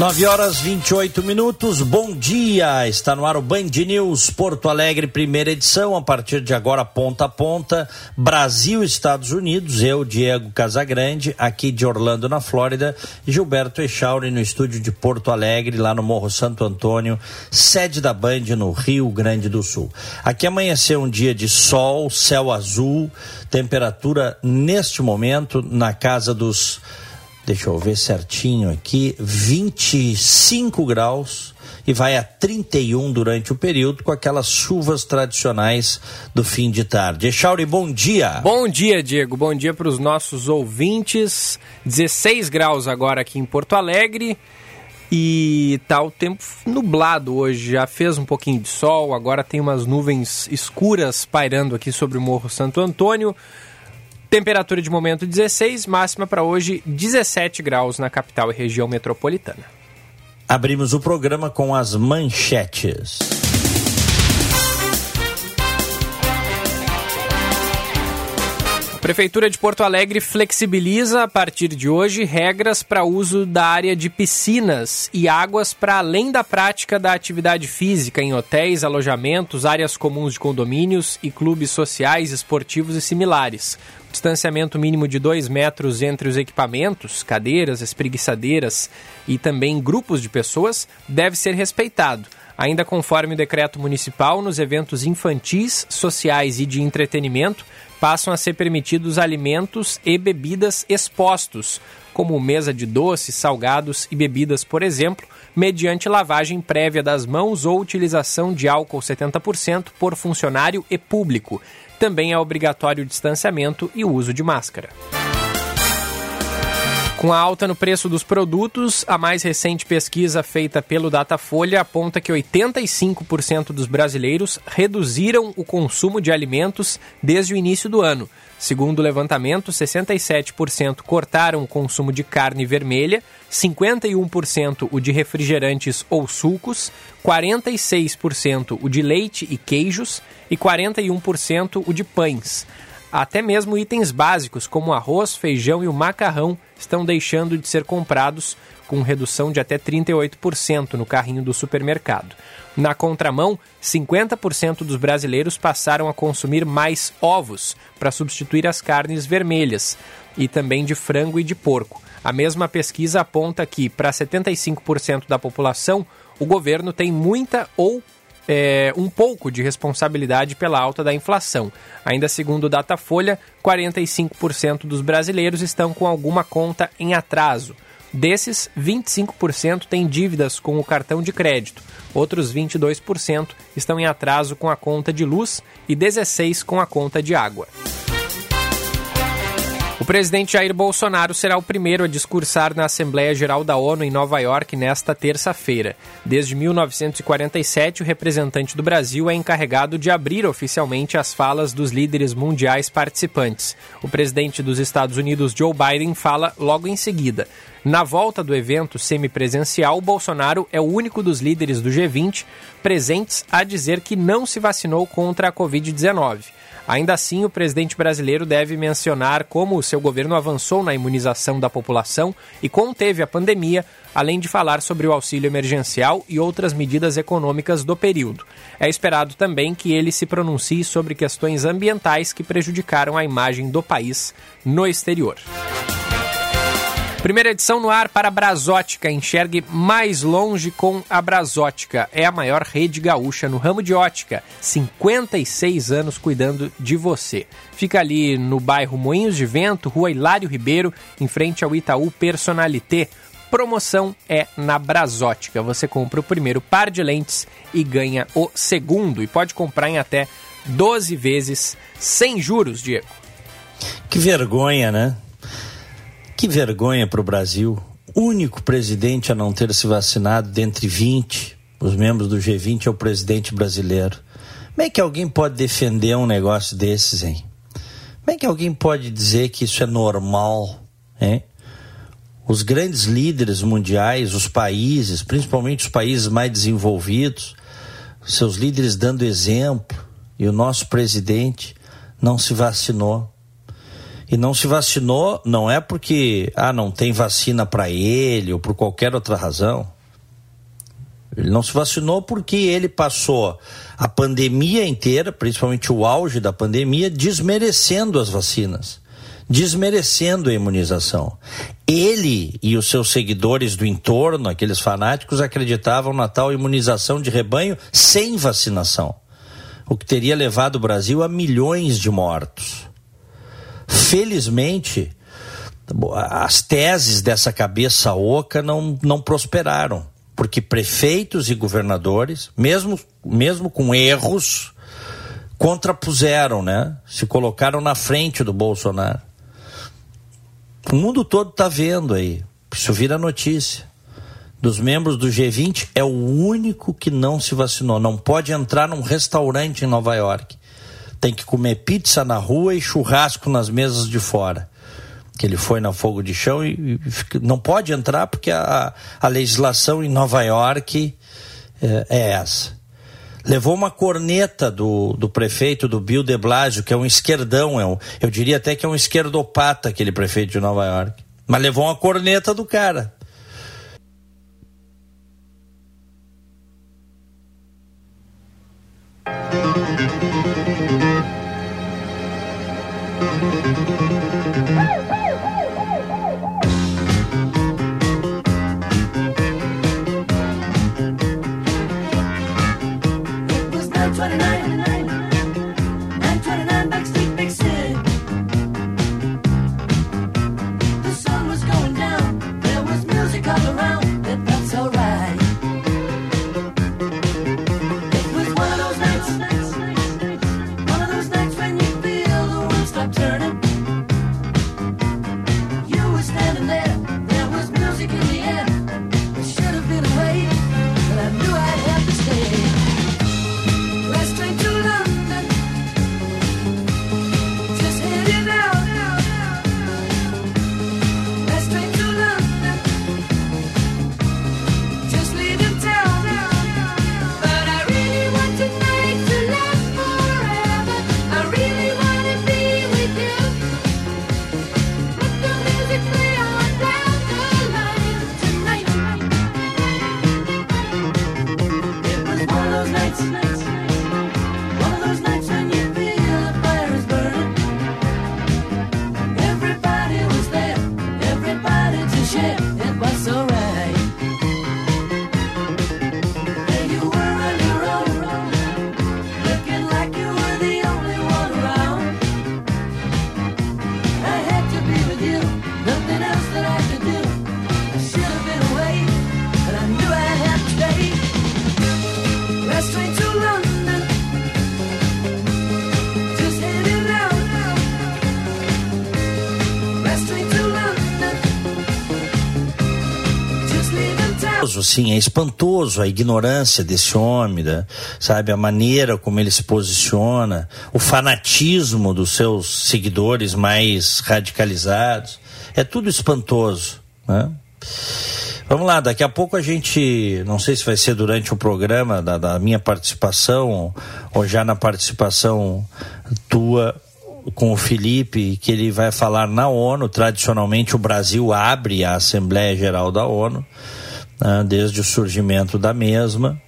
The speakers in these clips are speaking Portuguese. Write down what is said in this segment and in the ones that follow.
9 horas 28 minutos, bom dia! Está no ar o Band News Porto Alegre, primeira edição, a partir de agora, ponta a ponta. Brasil, Estados Unidos, eu, Diego Casagrande, aqui de Orlando, na Flórida, e Gilberto Echauri no estúdio de Porto Alegre, lá no Morro Santo Antônio, sede da Band no Rio Grande do Sul. Aqui amanheceu um dia de sol, céu azul, temperatura neste momento na casa dos deixa eu ver certinho aqui, 25 graus e vai a 31 durante o período com aquelas chuvas tradicionais do fim de tarde. Echauri, bom dia. Bom dia, Diego. Bom dia para os nossos ouvintes. 16 graus agora aqui em Porto Alegre. E tá o tempo nublado hoje, já fez um pouquinho de sol, agora tem umas nuvens escuras pairando aqui sobre o Morro Santo Antônio. Temperatura de momento 16, máxima para hoje 17 graus na capital e região metropolitana. Abrimos o programa com as manchetes. Prefeitura de Porto Alegre flexibiliza a partir de hoje regras para uso da área de piscinas e águas para além da prática da atividade física em hotéis, alojamentos, áreas comuns de condomínios e clubes sociais, esportivos e similares. O distanciamento mínimo de 2 metros entre os equipamentos, cadeiras, espreguiçadeiras e também grupos de pessoas deve ser respeitado. Ainda conforme o decreto municipal, nos eventos infantis, sociais e de entretenimento, passam a ser permitidos alimentos e bebidas expostos, como mesa de doces, salgados e bebidas, por exemplo, mediante lavagem prévia das mãos ou utilização de álcool 70% por funcionário e público. Também é obrigatório o distanciamento e o uso de máscara. Com a alta no preço dos produtos, a mais recente pesquisa feita pelo Datafolha aponta que 85% dos brasileiros reduziram o consumo de alimentos desde o início do ano. Segundo o levantamento, 67% cortaram o consumo de carne vermelha, 51% o de refrigerantes ou sucos, 46% o de leite e queijos e 41% o de pães. Até mesmo itens básicos como arroz, feijão e o macarrão estão deixando de ser comprados, com redução de até 38% no carrinho do supermercado. Na contramão, 50% dos brasileiros passaram a consumir mais ovos para substituir as carnes vermelhas e também de frango e de porco. A mesma pesquisa aponta que, para 75% da população, o governo tem muita ou é, um pouco de responsabilidade pela alta da inflação. Ainda segundo o Datafolha, 45% dos brasileiros estão com alguma conta em atraso. Desses, 25% têm dívidas com o cartão de crédito, outros 22% estão em atraso com a conta de luz e 16% com a conta de água. O presidente Jair Bolsonaro será o primeiro a discursar na Assembleia Geral da ONU em Nova York nesta terça-feira. Desde 1947, o representante do Brasil é encarregado de abrir oficialmente as falas dos líderes mundiais participantes. O presidente dos Estados Unidos, Joe Biden, fala logo em seguida. Na volta do evento semipresencial, Bolsonaro é o único dos líderes do G20 presentes a dizer que não se vacinou contra a Covid-19. Ainda assim, o presidente brasileiro deve mencionar como o seu governo avançou na imunização da população e conteve a pandemia, além de falar sobre o auxílio emergencial e outras medidas econômicas do período. É esperado também que ele se pronuncie sobre questões ambientais que prejudicaram a imagem do país no exterior. Primeira edição no ar para a Brasótica. Enxergue mais longe com a Brasótica. É a maior rede gaúcha no ramo de ótica. 56 anos cuidando de você. Fica ali no bairro Moinhos de Vento, rua Hilário Ribeiro, em frente ao Itaú Personalité. Promoção é na Brasótica. Você compra o primeiro par de lentes e ganha o segundo. E pode comprar em até 12 vezes sem juros, Diego. Que vergonha, né? Que vergonha para o Brasil. Único presidente a não ter se vacinado dentre 20, os membros do G20 é o presidente brasileiro. Como é que alguém pode defender um negócio desses, hein? Como é que alguém pode dizer que isso é normal? Hein? Os grandes líderes mundiais, os países, principalmente os países mais desenvolvidos, seus líderes dando exemplo, e o nosso presidente não se vacinou. E não se vacinou não é porque ah, não tem vacina para ele ou por qualquer outra razão. Ele não se vacinou porque ele passou a pandemia inteira, principalmente o auge da pandemia, desmerecendo as vacinas, desmerecendo a imunização. Ele e os seus seguidores do entorno, aqueles fanáticos, acreditavam na tal imunização de rebanho sem vacinação, o que teria levado o Brasil a milhões de mortos. Felizmente, as teses dessa cabeça oca não, não prosperaram porque prefeitos e governadores, mesmo, mesmo com erros, contrapuseram, né? Se colocaram na frente do Bolsonaro. O mundo todo está vendo aí. Isso vira notícia. Dos membros do G20 é o único que não se vacinou. Não pode entrar num restaurante em Nova York. Tem que comer pizza na rua e churrasco nas mesas de fora que ele foi na fogo de chão e, e não pode entrar porque a, a legislação em Nova York é, é, essa. Levou uma corneta do, do prefeito do Bill de Blasio, que é um esquerdão, é um, eu diria até que é um esquerdopata, aquele prefeito de Nova York. Mas levou uma corneta do cara. Assim, é espantoso a ignorância desse homem, né? sabe? A maneira como ele se posiciona, o fanatismo dos seus seguidores mais radicalizados. É tudo espantoso, né? Vamos lá, daqui a pouco a gente, não sei se vai ser durante o programa da, da minha participação ou já na participação tua com o Felipe, que ele vai falar na ONU. Tradicionalmente, o Brasil abre a Assembleia Geral da ONU né, desde o surgimento da mesma.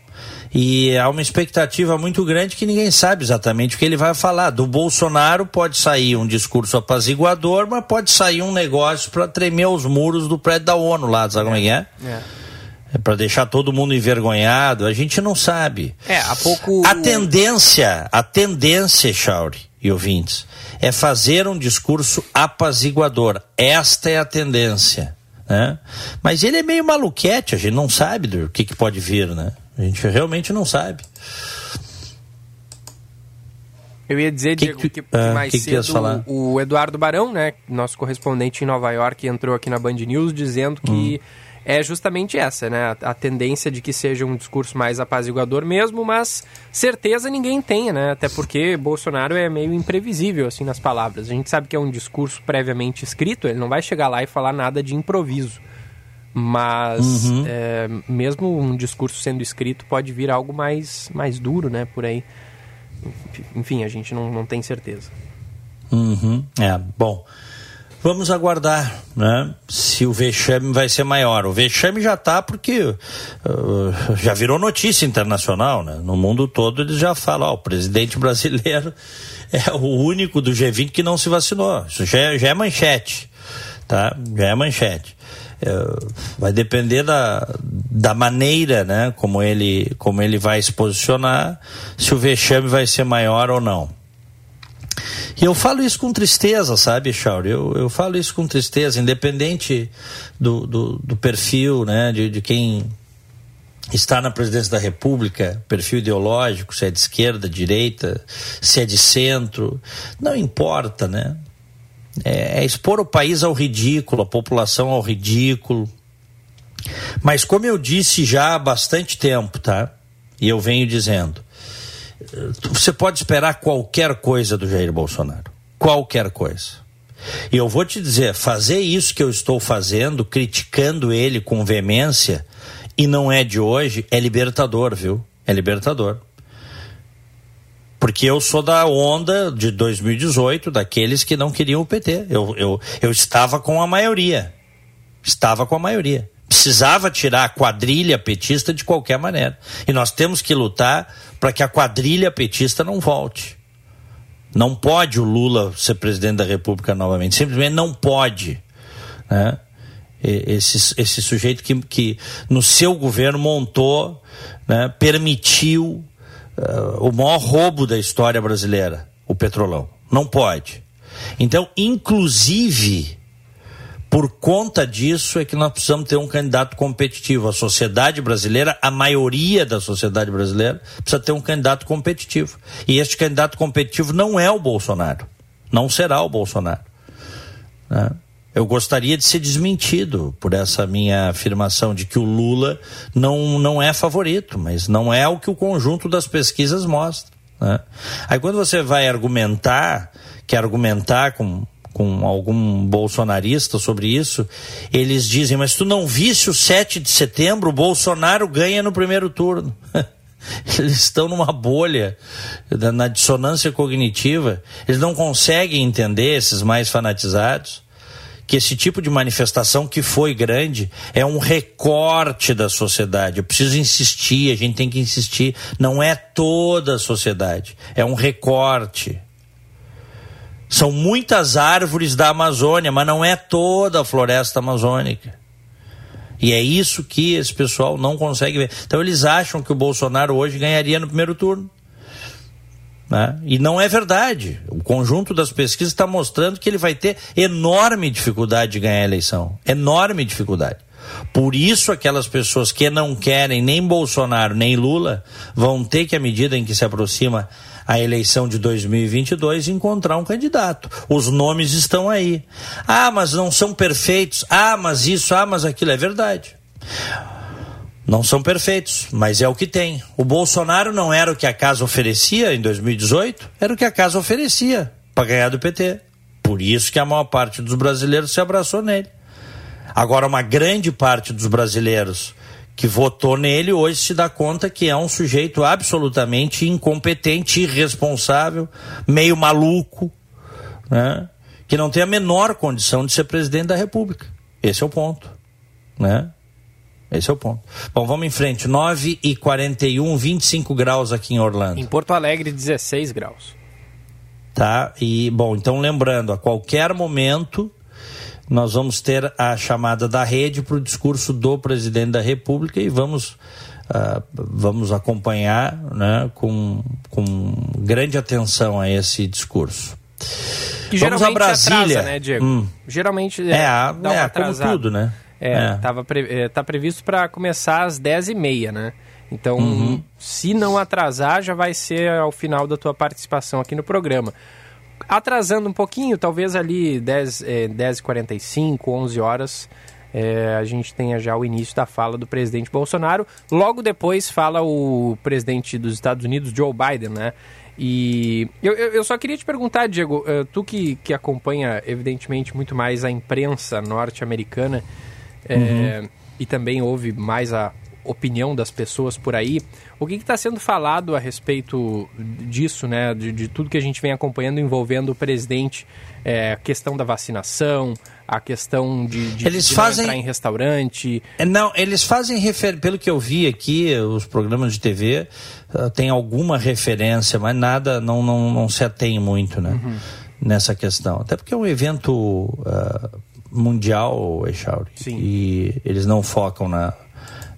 E há uma expectativa muito grande que ninguém sabe exatamente o que ele vai falar. Do Bolsonaro pode sair um discurso apaziguador, mas pode sair um negócio para tremer os muros do prédio da ONU lá, sabe é, como é que é? É. é para deixar todo mundo envergonhado, a gente não sabe. É, há pouco. A tendência, a tendência, Chauri e ouvintes, é fazer um discurso apaziguador. Esta é a tendência. Né? Mas ele é meio maluquete, a gente não sabe do que, que pode vir, né? A gente realmente não sabe. Eu ia dizer, que, Diego, que, que ah, mais que cedo o Eduardo Barão, né, nosso correspondente em Nova York, entrou aqui na Band News dizendo que hum. É justamente essa, né? A, a, tendência de que seja um discurso mais apaziguador mesmo, mas certeza ninguém tem, né? Até porque Bolsonaro é meio imprevisível, assim, nas palavras. A gente sabe que é um discurso previamente escrito, ele não vai chegar lá e falar nada de improviso. Mas uhum. é, mesmo um discurso sendo escrito pode vir algo mais, mais duro, né? Por aí. Enfim, a gente não, não tem certeza. Uhum. É, bom. Vamos aguardar, né? Se o vexame vai ser maior. O vexame já está porque uh, já virou notícia internacional, né? No mundo todo eles já falam, ó, o presidente brasileiro é o único do G20 que não se vacinou. Isso já é, já é manchete, tá? Já é manchete. É, vai depender da, da maneira, né? Como ele, como ele vai se posicionar, se o vexame vai ser maior ou não. E eu falo isso com tristeza, sabe, Chauri? Eu, eu falo isso com tristeza, independente do, do, do perfil, né, de, de quem está na presidência da República, perfil ideológico, se é de esquerda, direita, se é de centro, não importa, né? É, é expor o país ao ridículo, a população ao ridículo. Mas como eu disse já há bastante tempo, tá? E eu venho dizendo, você pode esperar qualquer coisa do Jair Bolsonaro. Qualquer coisa. E eu vou te dizer, fazer isso que eu estou fazendo, criticando ele com veemência, e não é de hoje, é libertador, viu? É libertador. Porque eu sou da onda de 2018, daqueles que não queriam o PT. Eu, eu, eu estava com a maioria. Estava com a maioria precisava tirar a quadrilha petista de qualquer maneira. E nós temos que lutar para que a quadrilha petista não volte. Não pode o Lula ser presidente da República novamente. Simplesmente não pode. Né? Esse, esse sujeito que, que no seu governo montou, né, permitiu uh, o maior roubo da história brasileira, o petrolão. Não pode. Então, inclusive por conta disso é que nós precisamos ter um candidato competitivo. A sociedade brasileira, a maioria da sociedade brasileira, precisa ter um candidato competitivo. E este candidato competitivo não é o Bolsonaro. Não será o Bolsonaro. Né? Eu gostaria de ser desmentido por essa minha afirmação de que o Lula não, não é favorito, mas não é o que o conjunto das pesquisas mostra. Né? Aí quando você vai argumentar, quer argumentar com com algum bolsonarista sobre isso, eles dizem, mas tu não viste o 7 de setembro, o Bolsonaro ganha no primeiro turno. Eles estão numa bolha, na dissonância cognitiva, eles não conseguem entender, esses mais fanatizados, que esse tipo de manifestação que foi grande é um recorte da sociedade. Eu preciso insistir, a gente tem que insistir. Não é toda a sociedade, é um recorte. São muitas árvores da Amazônia, mas não é toda a floresta amazônica. E é isso que esse pessoal não consegue ver. Então eles acham que o Bolsonaro hoje ganharia no primeiro turno. Né? E não é verdade. O conjunto das pesquisas está mostrando que ele vai ter enorme dificuldade de ganhar a eleição. Enorme dificuldade. Por isso, aquelas pessoas que não querem nem Bolsonaro nem Lula vão ter que, à medida em que se aproxima a eleição de 2022 encontrar um candidato. Os nomes estão aí. Ah, mas não são perfeitos. Ah, mas isso, ah, mas aquilo é verdade. Não são perfeitos, mas é o que tem. O Bolsonaro não era o que a casa oferecia em 2018, era o que a casa oferecia para ganhar do PT. Por isso que a maior parte dos brasileiros se abraçou nele. Agora, uma grande parte dos brasileiros que votou nele hoje se dá conta que é um sujeito absolutamente incompetente, irresponsável, meio maluco, né? que não tem a menor condição de ser presidente da República. Esse é o ponto. Né? Esse é o ponto. Bom, vamos em frente. 9 e 41, 25 graus aqui em Orlando. Em Porto Alegre, 16 graus. Tá? E, bom, então lembrando, a qualquer momento nós vamos ter a chamada da rede para o discurso do presidente da República e vamos, uh, vamos acompanhar né, com, com grande atenção a esse discurso. Que vamos a Brasília, atrasa, né, Diego? Hum. Geralmente é, é, dá é como tudo, né? É, é. Tava pre, é, tá previsto para começar às 10h30, né? Então, uhum. se não atrasar, já vai ser ao final da tua participação aqui no programa atrasando um pouquinho, talvez ali 10, é, 10 45 11 horas, é, a gente tenha já o início da fala do presidente Bolsonaro. Logo depois fala o presidente dos Estados Unidos, Joe Biden, né? E eu, eu só queria te perguntar, Diego, eh, tu que, que acompanha, evidentemente, muito mais a imprensa norte-americana uhum. é, e também ouve mais a opinião das pessoas por aí, o que está sendo falado a respeito disso, né? De, de, tudo que a gente vem acompanhando envolvendo o presidente, é, a questão da vacinação, a questão de, de, eles de fazem... entrar em restaurante. É, não, eles fazem refer... pelo que eu vi aqui, os programas de TV uh, tem alguma referência, mas nada, não, não, não se atém muito, né? Uhum. Nessa questão. Até porque é um evento uh, mundial, Echauri. E eles não focam na,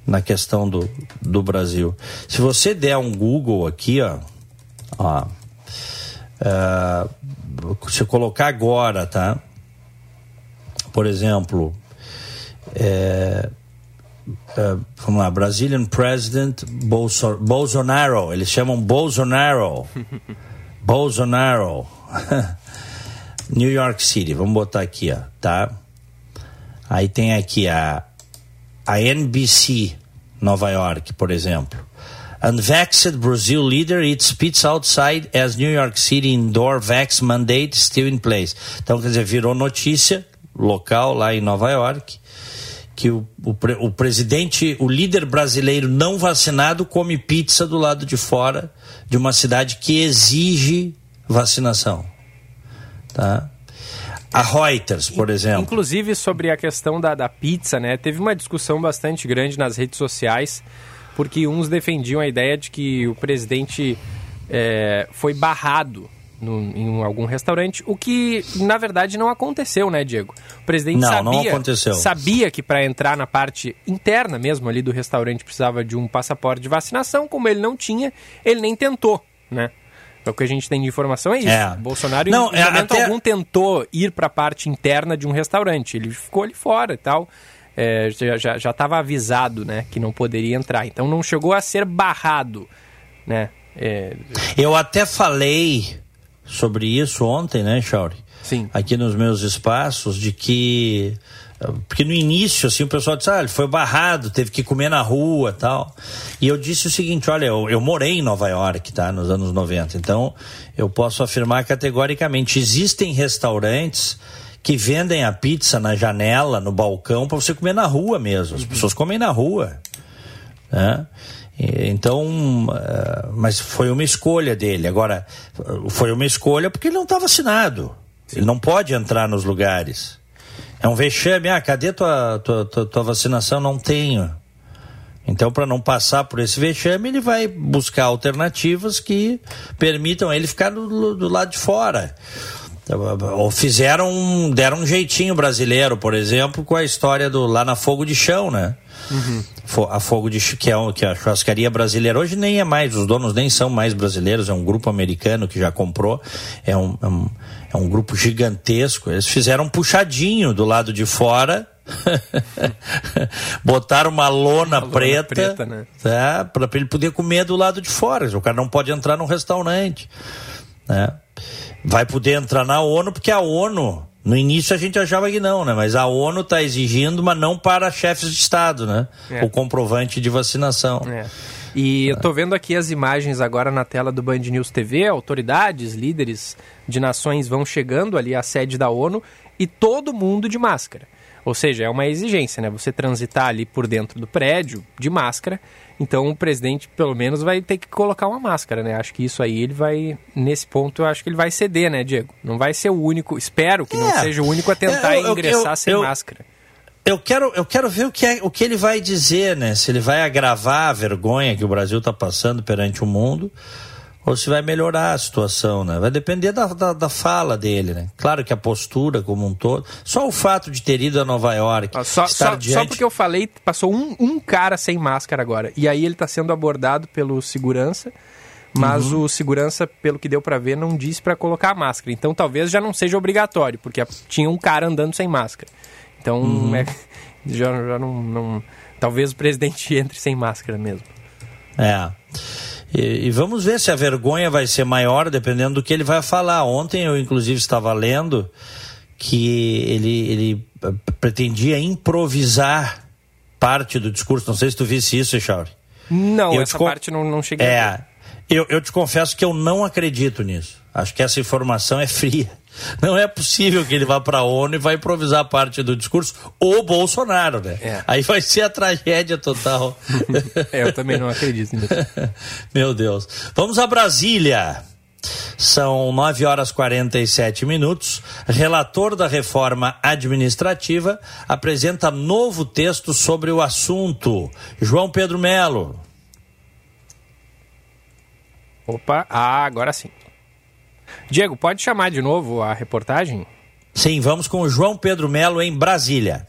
na questão do, do Brasil. Se você der um Google aqui, ó, ó uh, se eu colocar agora, tá? Por exemplo, é, é, vamos lá, Brazilian President Bolso Bolsonaro, eles chamam Bolsonaro, Bolsonaro, New York City, vamos botar aqui, ó, tá? Aí tem aqui a a NBC Nova York, por exemplo. Unvaxxed Brazil leader eats pizza outside as New York City indoor vax mandate still in place. Então, quer dizer, virou notícia local lá em Nova York que o, o, o presidente, o líder brasileiro não vacinado come pizza do lado de fora de uma cidade que exige vacinação. Tá? A Reuters, por exemplo. Inclusive sobre a questão da, da pizza, né? Teve uma discussão bastante grande nas redes sociais, porque uns defendiam a ideia de que o presidente é, foi barrado no, em algum restaurante, o que na verdade não aconteceu, né, Diego? O presidente não, sabia, não aconteceu. sabia que para entrar na parte interna mesmo ali do restaurante precisava de um passaporte de vacinação, como ele não tinha, ele nem tentou, né? É o que a gente tem de informação é isso. É. Bolsonaro, não, em é, momento até... algum, tentou ir para a parte interna de um restaurante. Ele ficou ali fora e tal. É, já estava avisado né, que não poderia entrar. Então não chegou a ser barrado. Né? É... Eu até falei sobre isso ontem, né, Chauri? Sim. Aqui nos meus espaços, de que porque no início, assim, o pessoal disse, ah, ele foi barrado, teve que comer na rua tal. E eu disse o seguinte, olha, eu, eu morei em Nova York, tá, nos anos 90, então eu posso afirmar categoricamente, existem restaurantes que vendem a pizza na janela, no balcão, para você comer na rua mesmo. As uhum. pessoas comem na rua. Né? Então, eh, mas foi uma escolha dele. Agora, foi uma escolha porque ele não está vacinado. Ele não pode entrar nos lugares. É um vexame. Ah, cadê tua, tua, tua, tua vacinação? Não tenho. Então, para não passar por esse vexame, ele vai buscar alternativas que permitam ele ficar do, do lado de fora. Ou fizeram, deram um jeitinho brasileiro, por exemplo, com a história do lá na Fogo de Chão, né? Uhum. A Fogo de que é, que é a churrascaria brasileira hoje nem é mais, os donos nem são mais brasileiros, é um grupo americano que já comprou, é um, é um, é um grupo gigantesco. Eles fizeram um puxadinho do lado de fora. botaram uma lona, uma preta, lona preta né? tá, para ele poder comer do lado de fora. O cara não pode entrar num restaurante. Né? Vai poder entrar na ONU, porque a ONU no início a gente achava que não, né? Mas a ONU está exigindo, mas não para chefes de Estado, né? É. O comprovante de vacinação. É. E eu estou vendo aqui as imagens agora na tela do Band News TV, autoridades, líderes de nações vão chegando ali à sede da ONU e todo mundo de máscara. Ou seja, é uma exigência, né? Você transitar ali por dentro do prédio de máscara. Então o presidente, pelo menos, vai ter que colocar uma máscara, né? Acho que isso aí ele vai. Nesse ponto, eu acho que ele vai ceder, né, Diego? Não vai ser o único. Espero que é. não seja o único a tentar eu, eu, ingressar eu, sem máscara. Eu quero, eu quero ver o que, é, o que ele vai dizer, né? Se ele vai agravar a vergonha que o Brasil está passando perante o mundo ou se vai melhorar a situação, né? Vai depender da, da, da, fala dele, né? Claro que a postura como um todo, só o fato de ter ido a Nova York, ah, só, só, diante... só porque eu falei, passou um, um cara sem máscara agora, e aí ele está sendo abordado pelo segurança, mas uhum. o segurança, pelo que deu para ver, não disse para colocar a máscara. Então talvez já não seja obrigatório, porque tinha um cara andando sem máscara. Então uhum. é, já, já não, não, talvez o presidente entre sem máscara mesmo. É. E, e, vamos ver se a vergonha vai ser maior, dependendo do que ele vai falar. Ontem eu, inclusive, estava lendo que ele, ele pretendia improvisar parte do discurso. Não sei se tu visse isso, Echauri. Não, eu essa parte não, não cheguei é, a ver. Eu, eu te confesso que eu não acredito nisso. Acho que essa informação é fria. Não é possível que ele vá para a ONU e vá improvisar parte do discurso, ou Bolsonaro, né? É. Aí vai ser a tragédia total. é, eu também não acredito nisso. Meu Deus. Vamos a Brasília. São 9 horas 47 minutos. Relator da reforma administrativa apresenta novo texto sobre o assunto. João Pedro Melo. Opa, ah, agora sim. Diego, pode chamar de novo a reportagem? Sim, vamos com o João Pedro Melo em Brasília.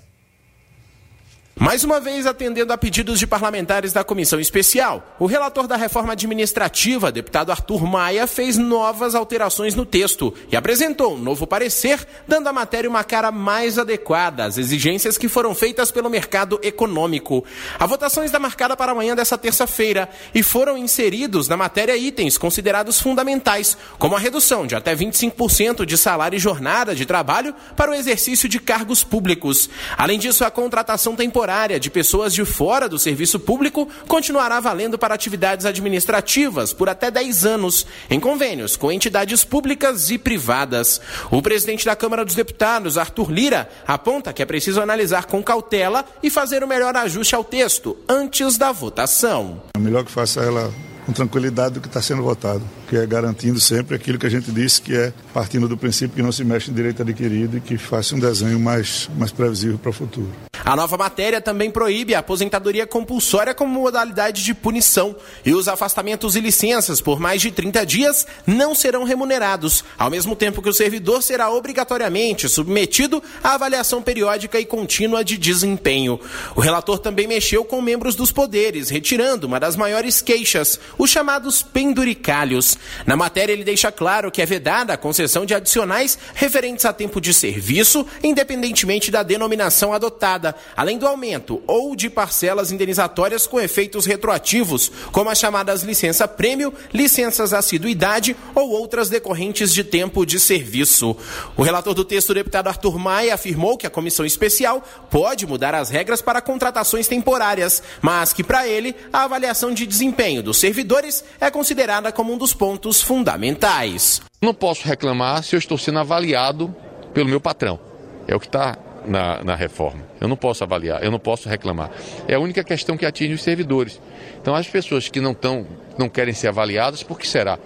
Mais uma vez, atendendo a pedidos de parlamentares da comissão especial, o relator da reforma administrativa, deputado Arthur Maia, fez novas alterações no texto e apresentou um novo parecer, dando à matéria uma cara mais adequada às exigências que foram feitas pelo mercado econômico. A votação está marcada para amanhã dessa terça-feira e foram inseridos na matéria itens considerados fundamentais, como a redução de até 25% de salário e jornada de trabalho para o exercício de cargos públicos. Além disso, a contratação temporária temporária de pessoas de fora do serviço público continuará valendo para atividades administrativas por até 10 anos, em convênios com entidades públicas e privadas. O presidente da Câmara dos Deputados, Arthur Lira, aponta que é preciso analisar com cautela e fazer o melhor ajuste ao texto antes da votação. É melhor que faça ela com tranquilidade do que está sendo votado, que é garantindo sempre aquilo que a gente disse, que é partindo do princípio que não se mexe em direito adquirido e que faça um desenho mais, mais previsível para o futuro. A nova matéria também proíbe a aposentadoria compulsória como modalidade de punição e os afastamentos e licenças por mais de 30 dias não serão remunerados, ao mesmo tempo que o servidor será obrigatoriamente submetido à avaliação periódica e contínua de desempenho. O relator também mexeu com membros dos poderes, retirando uma das maiores queixas, os chamados penduricalhos. Na matéria, ele deixa claro que é vedada a concessão de adicionais referentes a tempo de serviço, independentemente da denominação adotada, além do aumento ou de parcelas indenizatórias com efeitos retroativos, como as chamadas licença prêmio, licenças assiduidade ou outras decorrentes de tempo de serviço. O relator do texto, o deputado Arthur Maia, afirmou que a comissão especial pode mudar as regras para contratações temporárias, mas que para ele a avaliação de desempenho do servidor servidores é considerada como um dos pontos fundamentais. Não posso reclamar se eu estou sendo avaliado pelo meu patrão. É o que está na, na, reforma. Eu não posso avaliar, eu não posso reclamar. É a única questão que atinge os servidores. Então, as pessoas que não, tão, não querem ser avaliadas, por que será?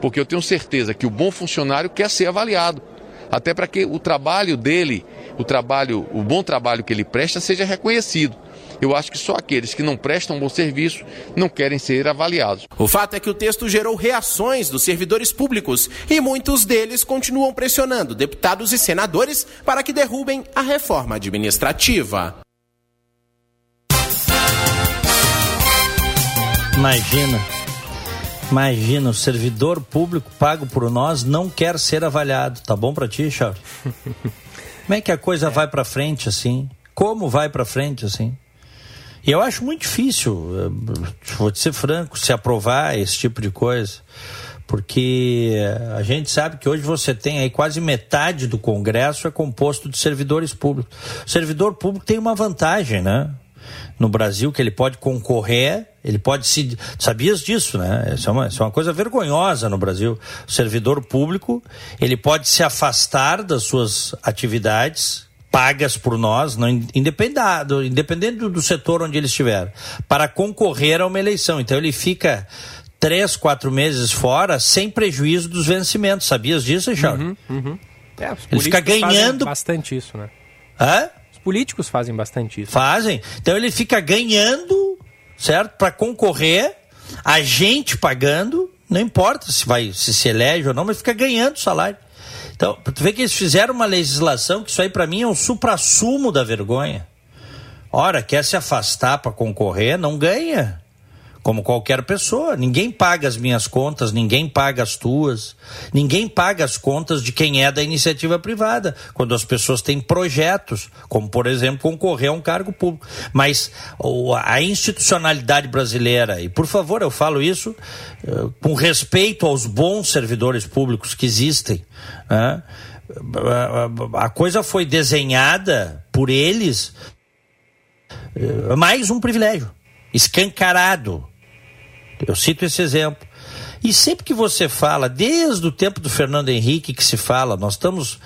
Porque eu tenho certeza que o bom funcionário quer ser avaliado. Até para que o trabalho dele, o trabalho, o bom trabalho que ele presta, seja reconhecido. Eu acho que só aqueles que não prestam um bom serviço não querem ser avaliados. O fato é que o texto gerou reações dos servidores públicos e muitos deles continuam pressionando deputados e senadores para que derrubem a reforma administrativa. Imagina. Imagina, o servidor público pago por nós não quer ser avaliado. Tá bom para ti, Charles? Como é que a coisa é. vai para frente assim? Como vai para frente assim? Eu acho muito difícil, eh, vou te ser franco, se aprovar esse tipo de coisa. Porque a gente sabe que hoje você tem aí quase metade do Congresso é composto de servidores públicos. O servidor público tem uma vantagem, né? No Brasil, que ele pode concorrer, ele pode se. Sabias disso, né? Isso é, uma, isso é uma coisa vergonhosa no Brasil. O servidor público, ele pode se afastar das suas atividades, pagas por nós, não, independente, independente do, do setor onde ele estiver, para concorrer a uma eleição. Então ele fica três, quatro meses fora sem prejuízo dos vencimentos. Sabias disso, Charles? Uhum, uhum. É, ele fica ganhando bastante isso, né? Hã? Os políticos fazem bastante isso. Fazem. Então ele fica ganhando, certo? Para concorrer, a gente pagando, não importa se vai se se elege ou não, mas fica ganhando salário. Então, tu vê que eles fizeram uma legislação que isso aí para mim é o supra-sumo da vergonha. Ora, quer se afastar para concorrer, não ganha como qualquer pessoa. Ninguém paga as minhas contas, ninguém paga as tuas, ninguém paga as contas de quem é da iniciativa privada, quando as pessoas têm projetos, como por exemplo concorrer a um cargo público. Mas a institucionalidade brasileira, e por favor eu falo isso uh, com respeito aos bons servidores públicos que existem, né? a coisa foi desenhada por eles eh, mais um privilégio, escancarado. Eu cito esse exemplo. E sempre que você fala, desde o tempo do Fernando Henrique que se fala, nós estamos.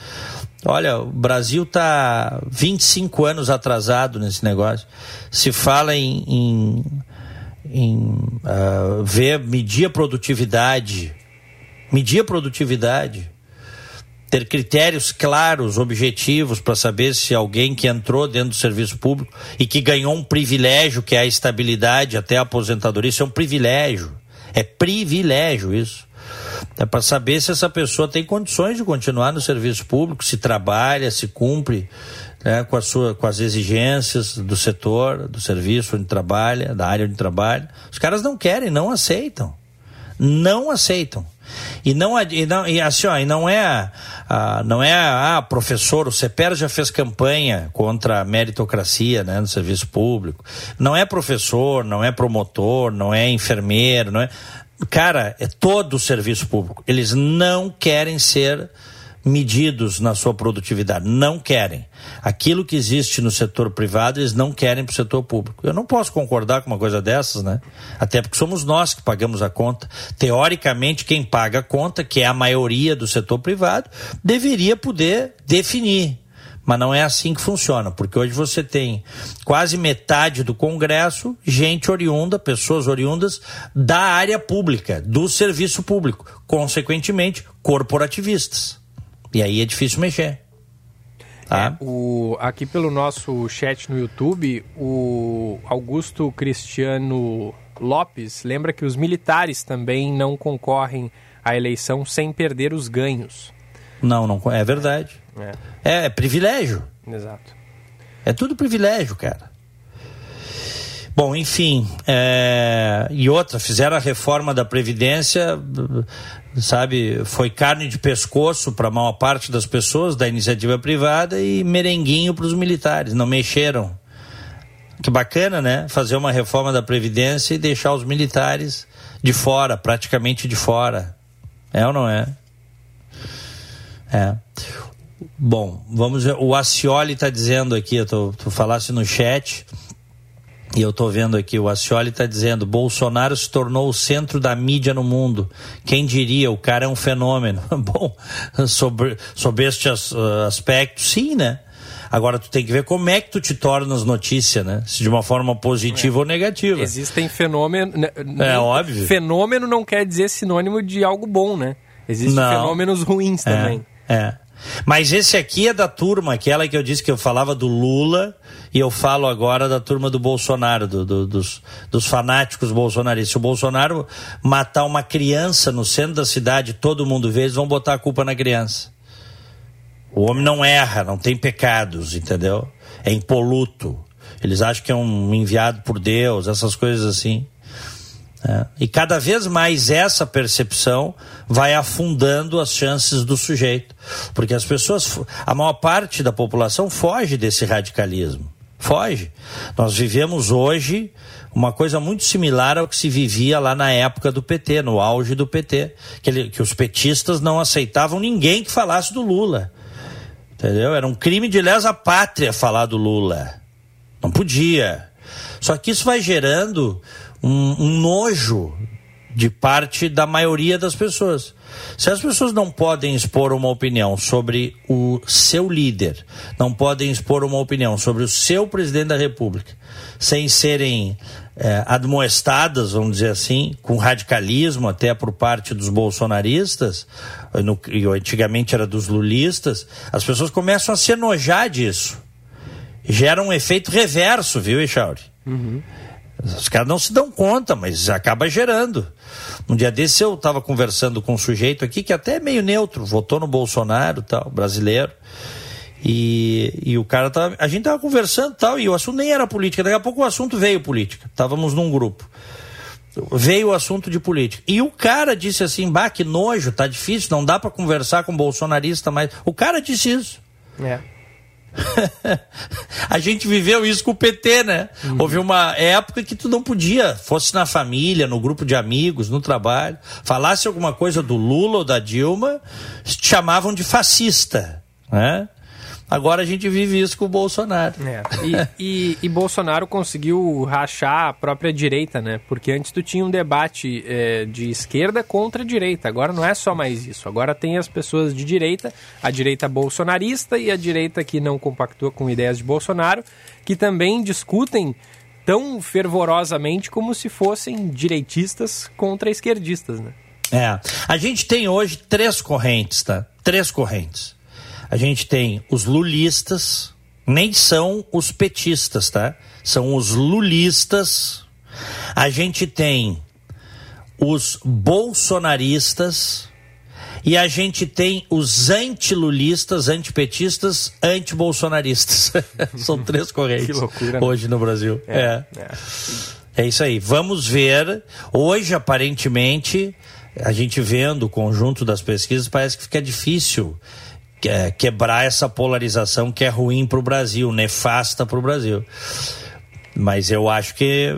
Olha, o Brasil está 25 anos atrasado nesse negócio. Se fala em, em, em uh, ver, medir a produtividade, medir a produtividade, ter critérios claros, objetivos para saber se alguém que entrou dentro do serviço público e que ganhou um privilégio que é a estabilidade até a aposentadoria, isso é um privilégio. É privilégio isso. É para saber se essa pessoa tem condições de continuar no serviço público, se trabalha, se cumpre né, com, a sua, com as exigências do setor, do serviço onde trabalha, da área onde trabalha. Os caras não querem, não aceitam. Não aceitam. E não, e não, e assim, ó, e não é, ah, não é, ah, professor, o CEPER já fez campanha contra a meritocracia né, no serviço público. Não é professor, não é promotor, não é enfermeiro, não é. Cara, é todo o serviço público. Eles não querem ser medidos na sua produtividade. Não querem. Aquilo que existe no setor privado, eles não querem para o setor público. Eu não posso concordar com uma coisa dessas, né? Até porque somos nós que pagamos a conta. Teoricamente, quem paga a conta, que é a maioria do setor privado, deveria poder definir. Mas não é assim que funciona, porque hoje você tem quase metade do Congresso, gente oriunda, pessoas oriundas da área pública, do serviço público, consequentemente, corporativistas. E aí é difícil mexer. Tá? É, o, aqui pelo nosso chat no YouTube, o Augusto Cristiano Lopes lembra que os militares também não concorrem à eleição sem perder os ganhos. Não, não é verdade. É, é, é privilégio. Exato. É tudo privilégio, cara. Bom, enfim, é... e outra, fizeram a reforma da Previdência, sabe, foi carne de pescoço para a maior parte das pessoas da iniciativa privada e merenguinho para os militares, não mexeram. Que bacana, né? Fazer uma reforma da Previdência e deixar os militares de fora, praticamente de fora. É ou não é? É. Bom, vamos ver. O Acioli está dizendo aqui, tu, tu falasse no chat e eu estou vendo aqui, o Ascioli está dizendo: Bolsonaro se tornou o centro da mídia no mundo. Quem diria? O cara é um fenômeno. Bom, sobre, sobre este as, uh, aspecto, sim, né? Agora tu tem que ver como é que tu te tornas notícia, né? Se de uma forma positiva é. ou negativa. Existem fenômenos. Né, é óbvio. Fenômeno não quer dizer sinônimo de algo bom, né? Existem não. fenômenos ruins é, também. É. Mas esse aqui é da turma, aquela que eu disse que eu falava do Lula e eu falo agora da turma do Bolsonaro, do, do, dos, dos fanáticos bolsonaristas. Se o Bolsonaro matar uma criança no centro da cidade, todo mundo vê, eles vão botar a culpa na criança. O homem não erra, não tem pecados, entendeu? É impoluto. Eles acham que é um enviado por Deus, essas coisas assim. É. E cada vez mais essa percepção vai afundando as chances do sujeito. Porque as pessoas, a maior parte da população foge desse radicalismo. Foge. Nós vivemos hoje uma coisa muito similar ao que se vivia lá na época do PT, no auge do PT. Que, ele, que os petistas não aceitavam ninguém que falasse do Lula. Entendeu? Era um crime de lesa pátria falar do Lula. Não podia. Só que isso vai gerando um, um nojo de parte da maioria das pessoas. Se as pessoas não podem expor uma opinião sobre o seu líder, não podem expor uma opinião sobre o seu presidente da República, sem serem é, admoestadas, vamos dizer assim, com radicalismo até por parte dos bolsonaristas, no, e antigamente era dos lulistas, as pessoas começam a se enojar disso. Gera um efeito reverso, viu, Echauri? Uhum. Os caras não se dão conta, mas acaba gerando. Um dia desse eu estava conversando com um sujeito aqui que até é meio neutro, votou no Bolsonaro, tal, brasileiro. E, e o cara tava. A gente tava conversando tal, e o assunto nem era política. Daqui a pouco o assunto veio política. Estávamos num grupo. Veio o assunto de política. E o cara disse assim: bah, que nojo, tá difícil, não dá para conversar com bolsonarista mais. O cara disse isso. É. a gente viveu isso com o PT, né? Uhum. Houve uma época que tu não podia, fosse na família, no grupo de amigos, no trabalho, falasse alguma coisa do Lula ou da Dilma, te chamavam de fascista, né? Agora a gente vive isso com o Bolsonaro. É. E, e, e, Bolsonaro conseguiu rachar a própria direita, né? Porque antes tu tinha um debate é, de esquerda contra direita. Agora não é só mais isso. Agora tem as pessoas de direita, a direita bolsonarista e a direita que não compactua com ideias de Bolsonaro, que também discutem tão fervorosamente como se fossem direitistas contra esquerdistas, né? É. A gente tem hoje três correntes, tá? Três correntes a gente tem os lulistas, nem são os petistas, tá? São os lulistas. A gente tem os bolsonaristas e a gente tem os antilulistas, antipetistas, antibolsonaristas. São três correntes loucura, né? hoje no Brasil. É, é. é. é isso aí. Vamos ver. Hoje, aparentemente, a gente vendo o conjunto das pesquisas, parece que fica difícil quebrar essa polarização que é ruim para o Brasil, nefasta para o Brasil. Mas eu acho que,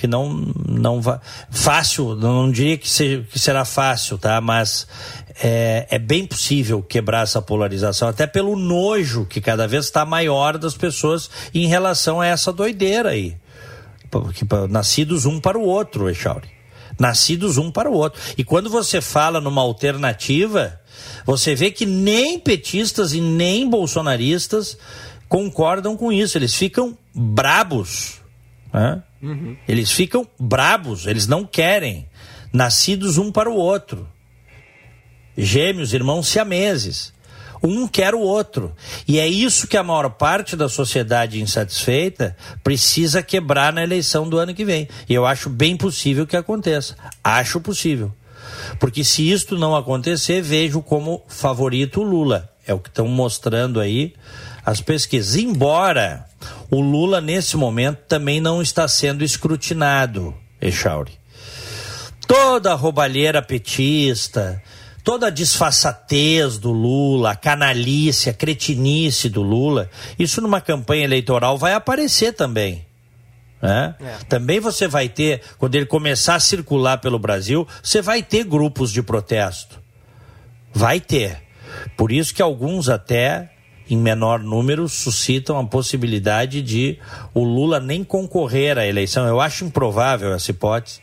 que não, não vai. Fácil, não diria que, seja, que será fácil, tá? Mas é, é bem possível quebrar essa polarização, até pelo nojo que cada vez está maior das pessoas em relação a essa doideira aí. Nascidos um para o outro, Echauri. Nascidos um para o outro. E quando você fala numa alternativa, você vê que nem petistas e nem bolsonaristas concordam com isso. Eles ficam brabos. Né? Uhum. Eles ficam brabos. Eles não querem. Nascidos um para o outro. Gêmeos, irmãos siameses. Um quer o outro. E é isso que a maior parte da sociedade insatisfeita precisa quebrar na eleição do ano que vem. E eu acho bem possível que aconteça. Acho possível. Porque se isto não acontecer, vejo como favorito o Lula. É o que estão mostrando aí as pesquisas. Embora o Lula, nesse momento, também não está sendo escrutinado, Echauri. Toda a roubalheira petista, toda a disfarçatez do Lula, a canalice, a cretinice do Lula, isso numa campanha eleitoral vai aparecer também. Né? É. Também você vai ter, quando ele começar a circular pelo Brasil, você vai ter grupos de protesto. Vai ter. Por isso que alguns até, em menor número, suscitam a possibilidade de o Lula nem concorrer à eleição. Eu acho improvável essa hipótese,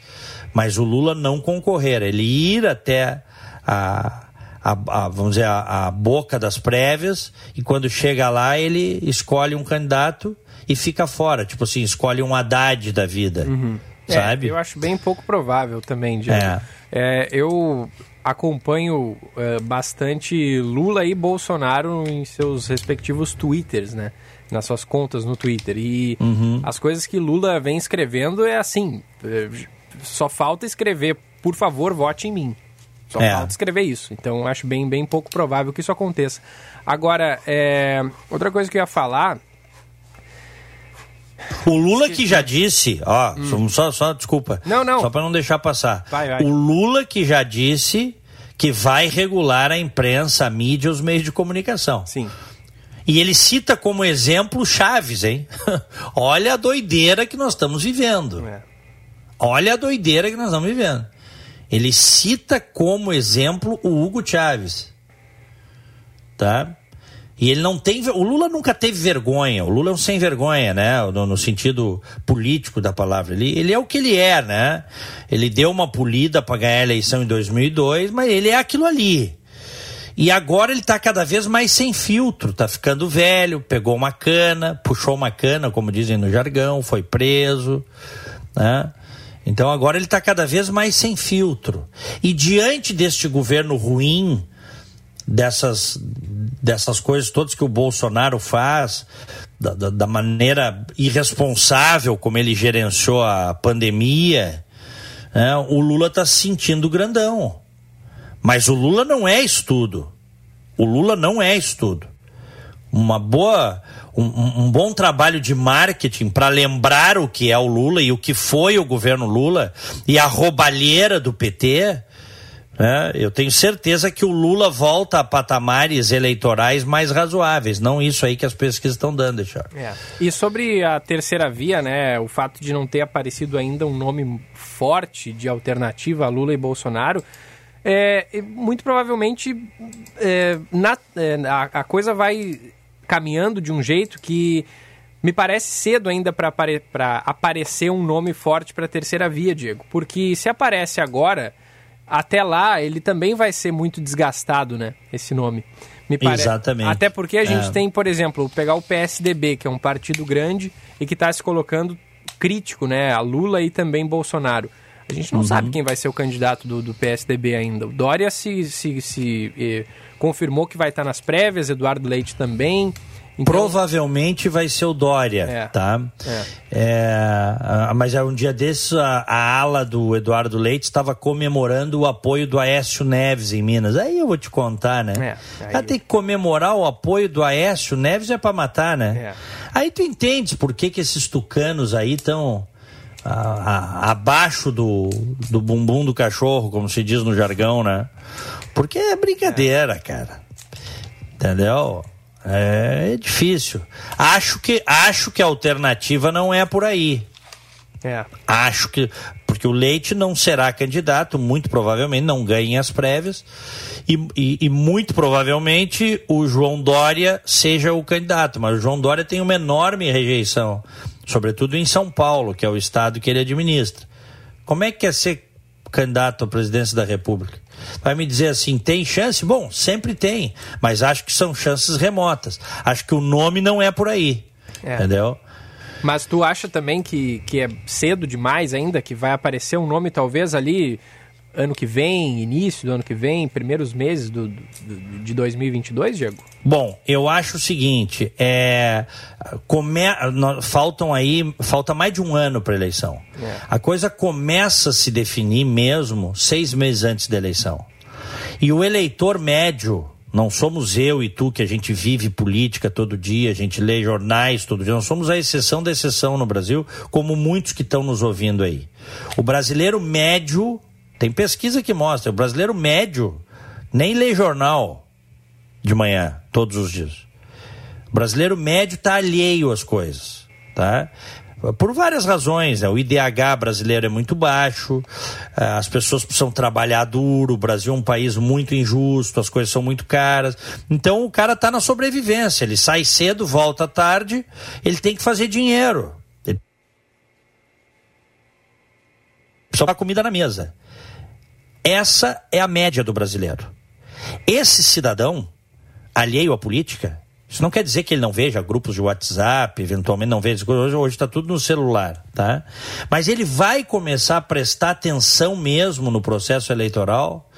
mas o Lula não concorrer, ele ir até a, a, a, vamos dizer, a, a, boca das prévias e quando chega lá ele escolhe um candidato e fica fora. Tipo assim, escolhe um Haddad da vida. Uhum. Sabe? É, eu acho bem pouco provável também, Diego. É. É, eu acompanho é, bastante Lula e Bolsonaro em seus respectivos twitters, né? Nas suas contas no Twitter. E uhum. as coisas que Lula vem escrevendo é assim: é, só falta escrever, por favor, vote em mim. Só é. falta escrever isso. Então acho bem, bem pouco provável que isso aconteça. Agora, é, outra coisa que eu ia falar o Lula que já disse, ó, hum. só, só, desculpa. Não, não. Só para não deixar passar. Vai, vai. O Lula que já disse que vai regular a imprensa, a mídia e os meios de comunicação. Sim. E ele cita como exemplo Chaves, hein? Olha a doideira que nós estamos vivendo. É. Olha a doideira que nós estamos vivendo. Ele cita como exemplo o Hugo Chaves. Tá? E ele não tem. O Lula nunca teve vergonha. O Lula é um sem vergonha, né? No, no, sentido político da palavra. Ele, ele é o que ele é, né? Ele deu uma polida para ganhar a eleição em 2002, mas ele é aquilo ali. E agora ele está cada vez mais sem filtro, está ficando velho, pegou uma cana, puxou uma cana, como dizem no jargão, foi preso, né? Então agora ele está cada vez mais sem filtro. E diante deste governo ruim, dessas, dessas coisas todas que o Bolsonaro faz, da, da, da, maneira irresponsável como ele gerenciou a pandemia, né, o Lula está se sentindo grandão. Mas o Lula não é estudo. O Lula não é estudo. Uma boa, um, um bom trabalho de marketing para lembrar o que é o Lula e o que foi o governo Lula e a roubalheira do PT É, eu tenho certeza que o Lula volta a patamares eleitorais mais razoáveis, não isso aí que as pesquisas estão dando, Charles. É. E sobre a terceira via, né, o fato de não ter aparecido ainda um nome forte de alternativa a Lula e Bolsonaro, é, muito provavelmente é, na, é, a, a coisa vai caminhando de um jeito que me parece cedo ainda para apare aparecer um nome forte para a terceira via, Diego. Porque se aparece agora, até lá ele também vai ser muito desgastado, né? Esse nome. Me parece. Exatamente. Até porque a gente é. tem, por exemplo, pegar o PSDB, que é um partido grande e que está se colocando crítico, né? A Lula e também Bolsonaro. A gente não uhum. sabe quem vai ser o candidato do, do PSDB ainda. O Dória se, se, se eh, confirmou que vai estar nas prévias, Eduardo Leite também. Então... Provavelmente vai ser o Dória, é, tá? É. É, mas é um dia desses a, a, ala do Eduardo Leite estava comemorando o apoio do Aécio Neves em Minas. Aí eu vou te contar, né? É, aí... Tem que comemorar o apoio do Aécio Neves é para matar, né? É. Aí tu entendes por que, que esses tucanos aí estão abaixo do, do bumbum do cachorro, como se diz no jargão, né? Porque é brincadeira, cara. Entendeu? É difícil. Acho que, acho que a alternativa não é por aí. É. Acho que. Porque o Leite não será candidato, muito provavelmente não ganha as prévias. E, e, e, muito provavelmente o João Dória seja o candidato. Mas o João Dória tem uma enorme rejeição, sobretudo em São Paulo, que é o estado que ele administra. Como é que é ser candidato à presidência da República? Vai me dizer assim, tem chance? Bom, sempre tem, mas acho que são chances remotas. Acho que o nome não é por aí. É. Entendeu? Mas tu acha também que, que é cedo demais ainda, que vai aparecer um nome talvez ali ano que vem, início do ano que vem, primeiros meses do, do, de 2022, Diego? Bom, eu acho o seguinte, é, come, faltam aí, falta mais de um ano para a eleição. É. A coisa começa a se definir mesmo seis meses antes da eleição. E o eleitor médio, não somos eu e tu que a gente vive política todo dia, a gente lê jornais todo dia, não somos a exceção da exceção no Brasil, como muitos que estão nos ouvindo aí. O brasileiro médio tem pesquisa que mostra, o brasileiro médio nem lê jornal de manhã, todos os dias. O brasileiro médio está alheio às coisas, tá? Por várias razões, né? o IDH brasileiro é muito baixo, eh, as pessoas precisam trabalhar duro, o Brasil é um país muito injusto, as coisas são muito caras. Então o cara está na sobrevivência, ele sai cedo, volta tarde, ele tem que fazer dinheiro. Ele dar comida na mesa. Essa é a média do brasileiro. Esse cidadão, alheio à política, isso não quer dizer que ele não veja grupos de WhatsApp, eventualmente não veja. Hoje está tudo no celular, tá? Mas ele vai começar a prestar atenção mesmo no processo eleitoral,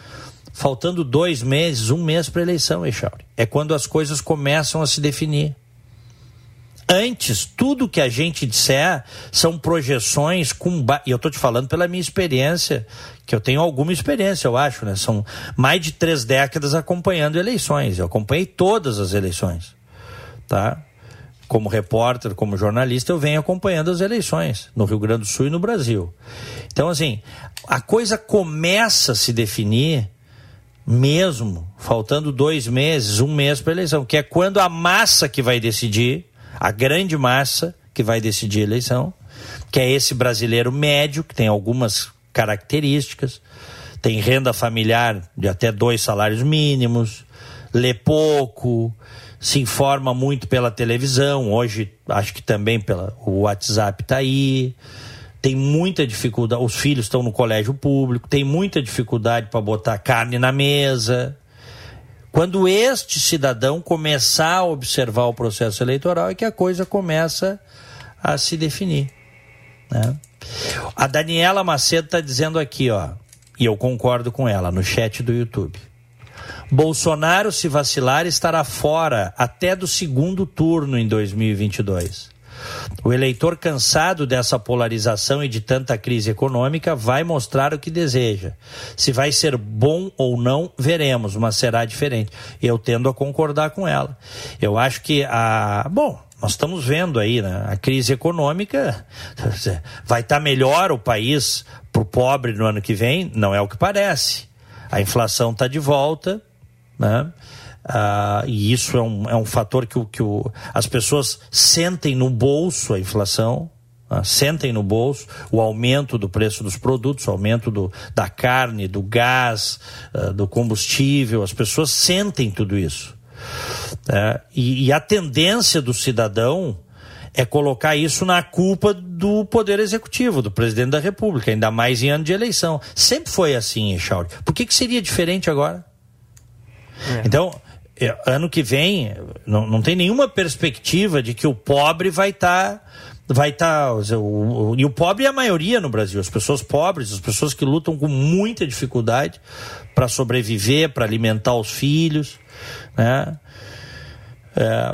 faltando dois meses, um mês para a eleição, Echauri. É quando as coisas começam a se definir. Antes, tudo que a gente disser são projeções com. E eu estou te falando pela minha experiência, que eu tenho alguma experiência, eu acho, né? São mais de três décadas acompanhando eleições. Eu acompanhei todas as eleições, tá? Como repórter, como jornalista, eu venho acompanhando as eleições no Rio Grande do Sul e no Brasil. Então, assim, a coisa começa a se definir mesmo, faltando dois meses, um mês para a eleição, que é quando a massa que vai decidir a grande massa que vai decidir a eleição, que é esse brasileiro médio, que tem algumas características, tem renda familiar de até dois salários mínimos, lê pouco, se informa muito pela televisão, hoje acho que também pela, o WhatsApp está aí, tem muita dificuldade, os filhos estão no colégio público, tem muita dificuldade para botar carne na mesa, quando este cidadão começar a observar o processo eleitoral é que a coisa começa a se definir. Né? A Daniela Macedo está dizendo aqui, ó, e eu concordo com ela, no chat do YouTube. Bolsonaro, se vacilar, estará fora até do segundo turno em 2022. O eleitor cansado dessa polarização e de tanta crise econômica vai mostrar o que deseja. Se vai ser bom ou não, veremos, mas será diferente. Eu tendo a concordar com ela. Eu acho que a. Bom, nós estamos vendo aí, né? A crise econômica vai estar tá melhor o país para o pobre no ano que vem? Não é o que parece. a inflação está de volta, né? Ah, e isso é um, é um fator que, o, que o, as pessoas sentem no bolso a inflação, ah, sentem no bolso o aumento do preço dos produtos, o aumento do, da carne, do gás, ah, do combustível, as pessoas sentem tudo isso. É, e, e a tendência do cidadão é colocar isso na culpa do Poder Executivo, do presidente da República, ainda mais em ano de eleição. Sempre foi assim, Echauri. Por que, que seria diferente agora? É. Então, ano que vem, não, não tem nenhuma perspectiva de que o pobre vai estar. Tá, vai estar. Tá, o, o, e o pobre é a maioria no Brasil, as pessoas pobres, as pessoas que lutam com muita dificuldade para sobreviver, para alimentar os filhos. Né? É,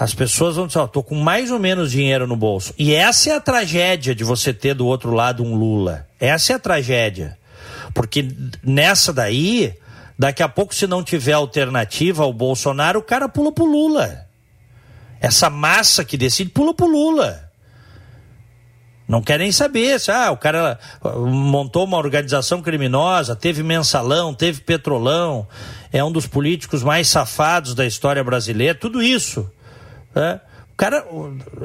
as pessoas vão dizer, ó, tô com mais ou menos dinheiro no bolso. E essa é a tragédia de você ter do outro lado um Lula. Essa é a tragédia. Porque nessa daí, daqui a pouco, se não tiver alternativa ao Bolsonaro, o cara pula pro Lula. Essa massa que decide pula pro Lula. Não querem saber se ah, o cara montou uma organização criminosa, teve mensalão, teve petrolão, é um dos políticos mais safados da história brasileira, tudo isso. Né? O cara,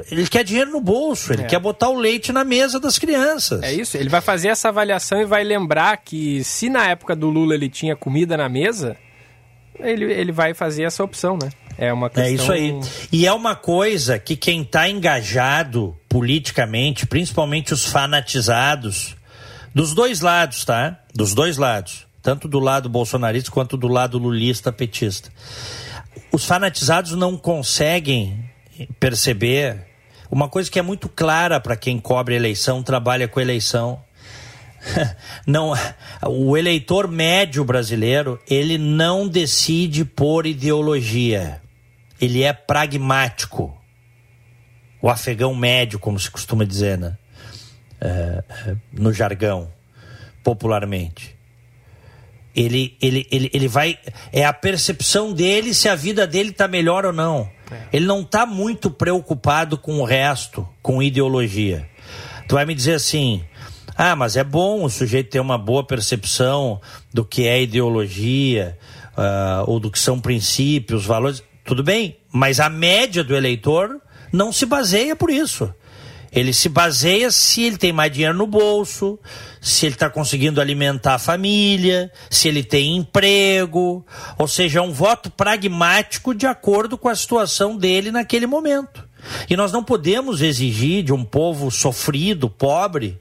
ele quer dinheiro no bolso, ele é. quer botar o leite na mesa das crianças. É isso, ele vai fazer essa avaliação e vai lembrar que se na época do Lula ele tinha comida na mesa, ele, ele vai fazer essa opção, né? É uma questão... É isso aí. E é uma coisa que quem está engajado politicamente, principalmente os fanatizados, dos dois lados, tá? Dos dois lados. Tanto do lado bolsonarista quanto do lado lulista petista. Os fanatizados não conseguem perceber uma coisa que é muito clara para quem cobre eleição, trabalha com eleição. Não, o eleitor médio brasileiro, ele não decide por ideologia ele é pragmático. O afegão médio, como se costuma dizer, né? É, é, no jargão, popularmente. Ele, ele, ele, ele vai. É a percepção dele se a vida dele está melhor ou não. É. Ele não está muito preocupado com o resto, com ideologia. Tu vai me dizer assim: ah, mas é bom o sujeito ter uma boa percepção do que é ideologia, uh, ou do que são princípios, valores. Tudo bem, mas a média do eleitor não se baseia por isso. Ele se baseia se ele tem mais dinheiro no bolso, se ele está conseguindo alimentar a família, se ele tem emprego. Ou seja, é um voto pragmático de acordo com a situação dele naquele momento. E nós não podemos exigir de um povo sofrido, pobre,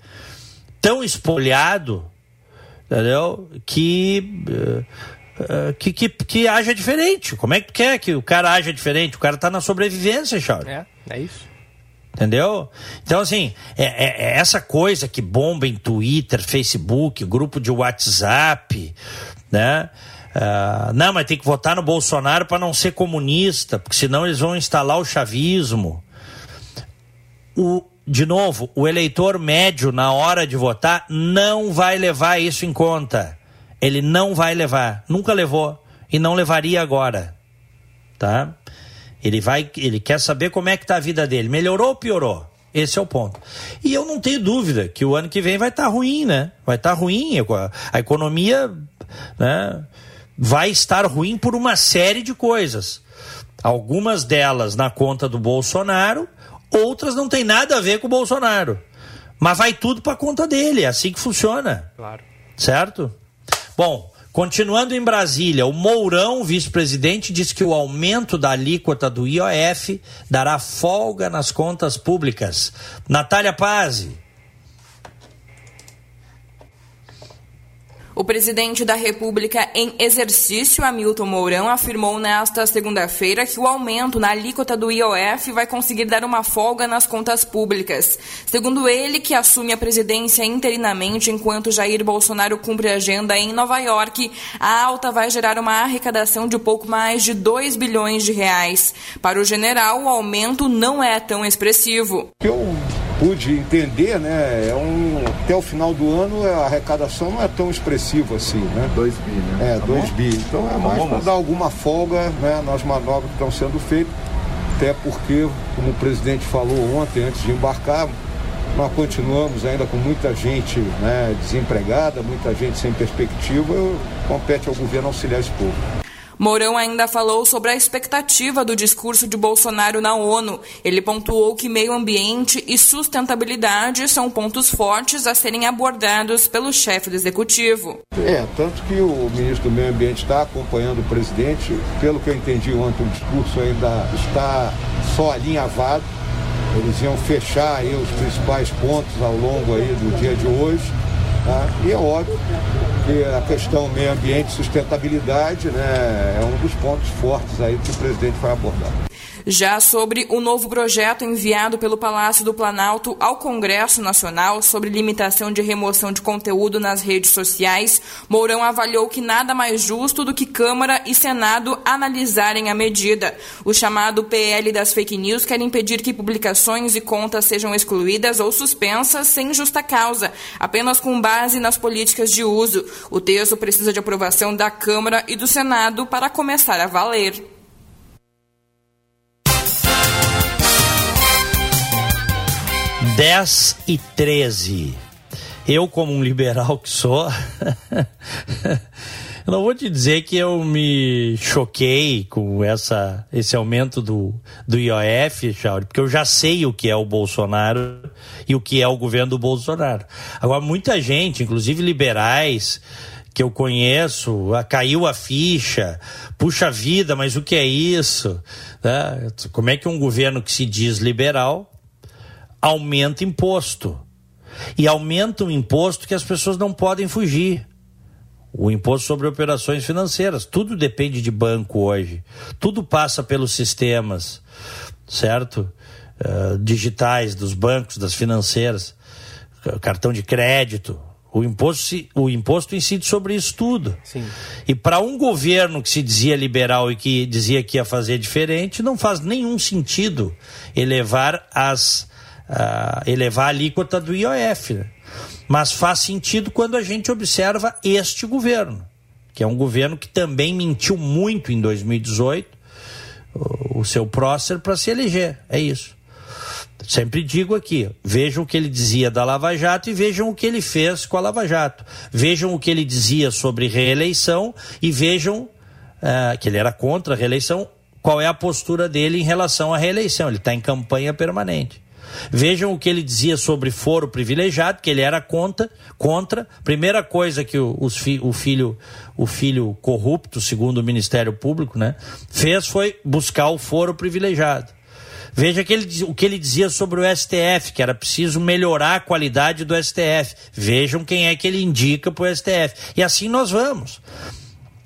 tão espolhado, entendeu? Que eh, que, que, que haja diferente. Como é que tu quer que o cara haja diferente? O cara tá na sobrevivência, Charles. É, é isso. Entendeu? Então, assim, é, é, é, essa coisa que bomba em Twitter, Facebook, grupo de WhatsApp, né? Uh, não, mas tem que votar no Bolsonaro para não ser comunista, porque senão eles vão instalar o chavismo. O, de novo, o eleitor médio, na hora de votar, não vai levar isso em conta. Ele não vai levar, nunca levou e não levaria agora, tá? Ele vai, ele quer saber como é que tá a vida dele, melhorou ou piorou? Esse é o ponto. E eu não tenho dúvida que o ano que vem vai estar tá ruim, né? Vai estar tá ruim, a economia, né? Vai estar ruim por uma série de coisas. Algumas delas na conta do Bolsonaro, outras não tem nada a ver com o Bolsonaro. Mas vai tudo para conta dele, é assim que funciona. Claro. Certo? Bom, continuando em Brasília, o Mourão, vice-presidente, diz que o aumento da alíquota do IOF dará folga nas contas públicas. Natália Pazzi. O presidente da República em exercício, Hamilton Mourão, afirmou nesta segunda-feira que o aumento na alíquota do IOF vai conseguir dar uma folga nas contas públicas. Segundo ele, que assume a presidência interinamente enquanto Jair Bolsonaro cumpre agenda em Nova York, a alta vai gerar uma arrecadação de pouco mais de 2 bilhões de reais. Para o general, o aumento não é tão expressivo. Eu pude entender, né, é um, até o final do ano a arrecadação não é tão expressiva assim, né? 2 bi, né? É, 2 tá bi. Então é tá mais para dar alguma folga né, nas manobras que estão sendo feitas, até porque, como o presidente falou ontem, antes de embarcar, nós continuamos ainda com muita gente né, desempregada, muita gente sem perspectiva, compete ao governo auxiliar esse povo. Mourão ainda falou sobre a expectativa do discurso de Bolsonaro na ONU. Ele pontuou que meio ambiente e sustentabilidade são pontos fortes a serem abordados pelo chefe do executivo. É, tanto que o ministro do Meio Ambiente está acompanhando o presidente. Pelo que eu entendi ontem, o discurso ainda está só alinhavado. Eles iam fechar aí os principais pontos ao longo aí do dia de hoje. Tá? E é óbvio que a questão meio ambiente e sustentabilidade né, é um dos pontos fortes aí que o presidente vai abordar. Já sobre o novo projeto enviado pelo Palácio do Planalto ao Congresso Nacional sobre limitação de remoção de conteúdo nas redes sociais, Mourão avaliou que nada mais justo do que Câmara e Senado analisarem a medida. O chamado PL das fake news quer impedir que publicações e contas sejam excluídas ou suspensas sem justa causa, apenas com base nas políticas de uso. O texto precisa de aprovação da Câmara e do Senado para começar a valer. 10 e 13. Eu, como um liberal que sou, eu não vou te dizer que eu me choquei com essa, esse aumento do, do IOF, Chauri, porque eu já sei o que é o Bolsonaro e o que é o governo do Bolsonaro. Agora, muita gente, inclusive liberais, que eu conheço, caiu a ficha, puxa vida, mas o que é isso? Né? Como é que um governo que se diz liberal aumenta imposto. E aumenta um imposto que as pessoas não podem fugir. O imposto sobre operações financeiras. Tudo depende de banco hoje. Tudo passa pelos sistemas, certo? Uh, digitais dos bancos, das financeiras, cartão de crédito. O imposto, o imposto incide sobre isso tudo. Sim. E para um governo que se dizia liberal e que dizia que ia fazer diferente, não faz nenhum sentido elevar as uh, elevar a alíquota do IOF. Né? Mas faz sentido quando a gente observa este governo, que é um governo que também mentiu muito em 2018, o, o seu prócer, para se eleger. É isso. Sempre digo aqui, vejam o que ele dizia da Lava Jato e vejam o que ele fez com a Lava Jato. Vejam o que ele dizia sobre reeleição e vejam uh, que ele era contra a reeleição, qual é a postura dele em relação à reeleição. Ele está em campanha permanente. Vejam o que ele dizia sobre foro privilegiado, que ele era contra. contra. Primeira coisa que o, fi, o filho o filho corrupto, segundo o Ministério Público, né, fez foi buscar o foro privilegiado. Veja que ele, o que ele dizia sobre o STF, que era preciso melhorar a qualidade do STF. Vejam quem é que ele indica para o STF. E assim nós vamos.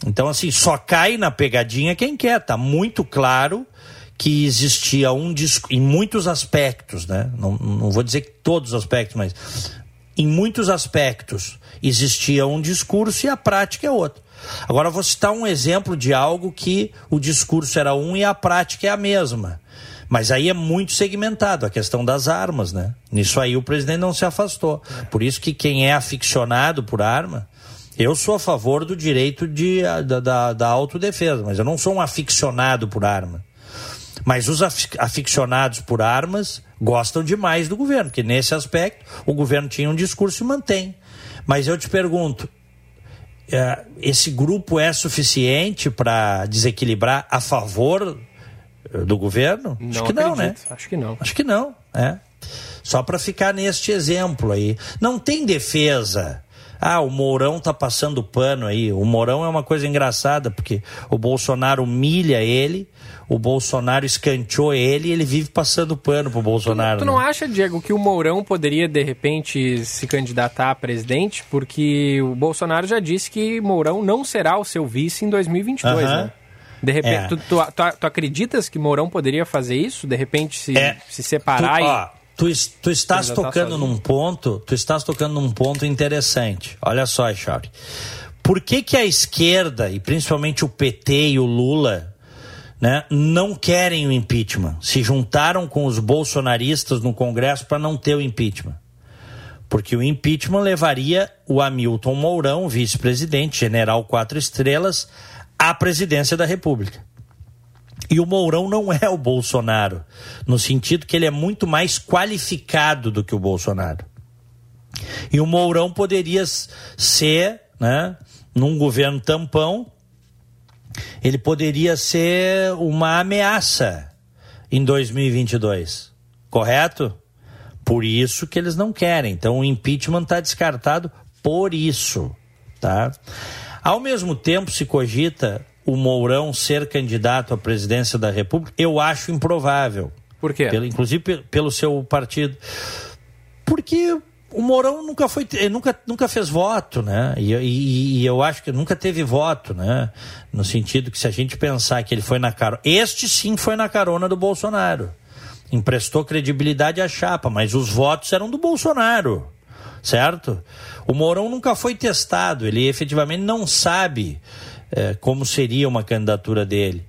Então, assim, só cai na pegadinha quem quer. Tá muito claro que existia um em muitos aspectos, né? Não, não vou dizer que todos os aspectos, mas em muitos aspectos existia um discurso e a prática é outro. Agora vou citar um exemplo de algo que o discurso era um e a prática é a mesma. Mas aí é muito segmentado a questão das armas, né? Nisso aí o presidente não se afastou. Por isso que quem é aficionado por arma, eu sou a favor do direito de, da, da, da autodefesa, mas eu não sou um aficionado por arma. Mas os aficionados por armas gostam demais do governo, porque nesse aspecto o governo tinha um discurso e mantém. Mas eu te pergunto, é, esse grupo é suficiente para desequilibrar a favor eh, do governo? Não Acho que acredito. não, né? Acho que não. Acho que não, é. Só para ficar neste exemplo aí. Não tem defesa. Ah, o Mourão tá passando pano aí. O Mourão é uma coisa engraçada, porque o Bolsonaro humilha ele, o Bolsonaro escanteou ele e ele vive passando pano pro Bolsonaro. Tu, tu não né? acha, Diego, que o Mourão poderia, de repente, se candidatar a presidente? Porque o Bolsonaro já disse que Mourão não será o seu vice em 2022, uh -huh. né? De repente, é. tu, tu, tu, acreditas que Mourão poderia fazer isso? De repente, se, é. se separar tu, e... Ó, tu, tu estás tocando num ponto, tu estás tocando num ponto interessante. Olha só, Charlie. Por que que a esquerda, e principalmente o PT e o Lula, né, não querem o impeachment. Se juntaram com os bolsonaristas no Congresso para não ter o impeachment. Porque o impeachment levaria o Hamilton Mourão, vice-presidente, general quatro estrelas, à presidência da República. E o Mourão não é o Bolsonaro, no sentido que ele é muito mais qualificado do que o Bolsonaro. E o Mourão poderia ser, né, num governo tampão, ele poderia ser uma ameaça em 2022, correto? Por isso que eles não querem. Então o impeachment está descartado por isso, tá? Ao mesmo tempo se cogita o Mourão ser candidato à presidência da República, eu acho improvável. Por quê? Pelo, inclusive pelo seu partido. Porque o Mourão nunca foi, nunca, nunca fez voto, né? E, e, e, eu acho que nunca teve voto, né? No sentido que se a gente pensar que ele foi na carona, este sim foi na carona do Bolsonaro, emprestou credibilidade à chapa, mas os votos eram do Bolsonaro, certo? O Mourão nunca foi testado, ele efetivamente não sabe é, como seria uma candidatura dele.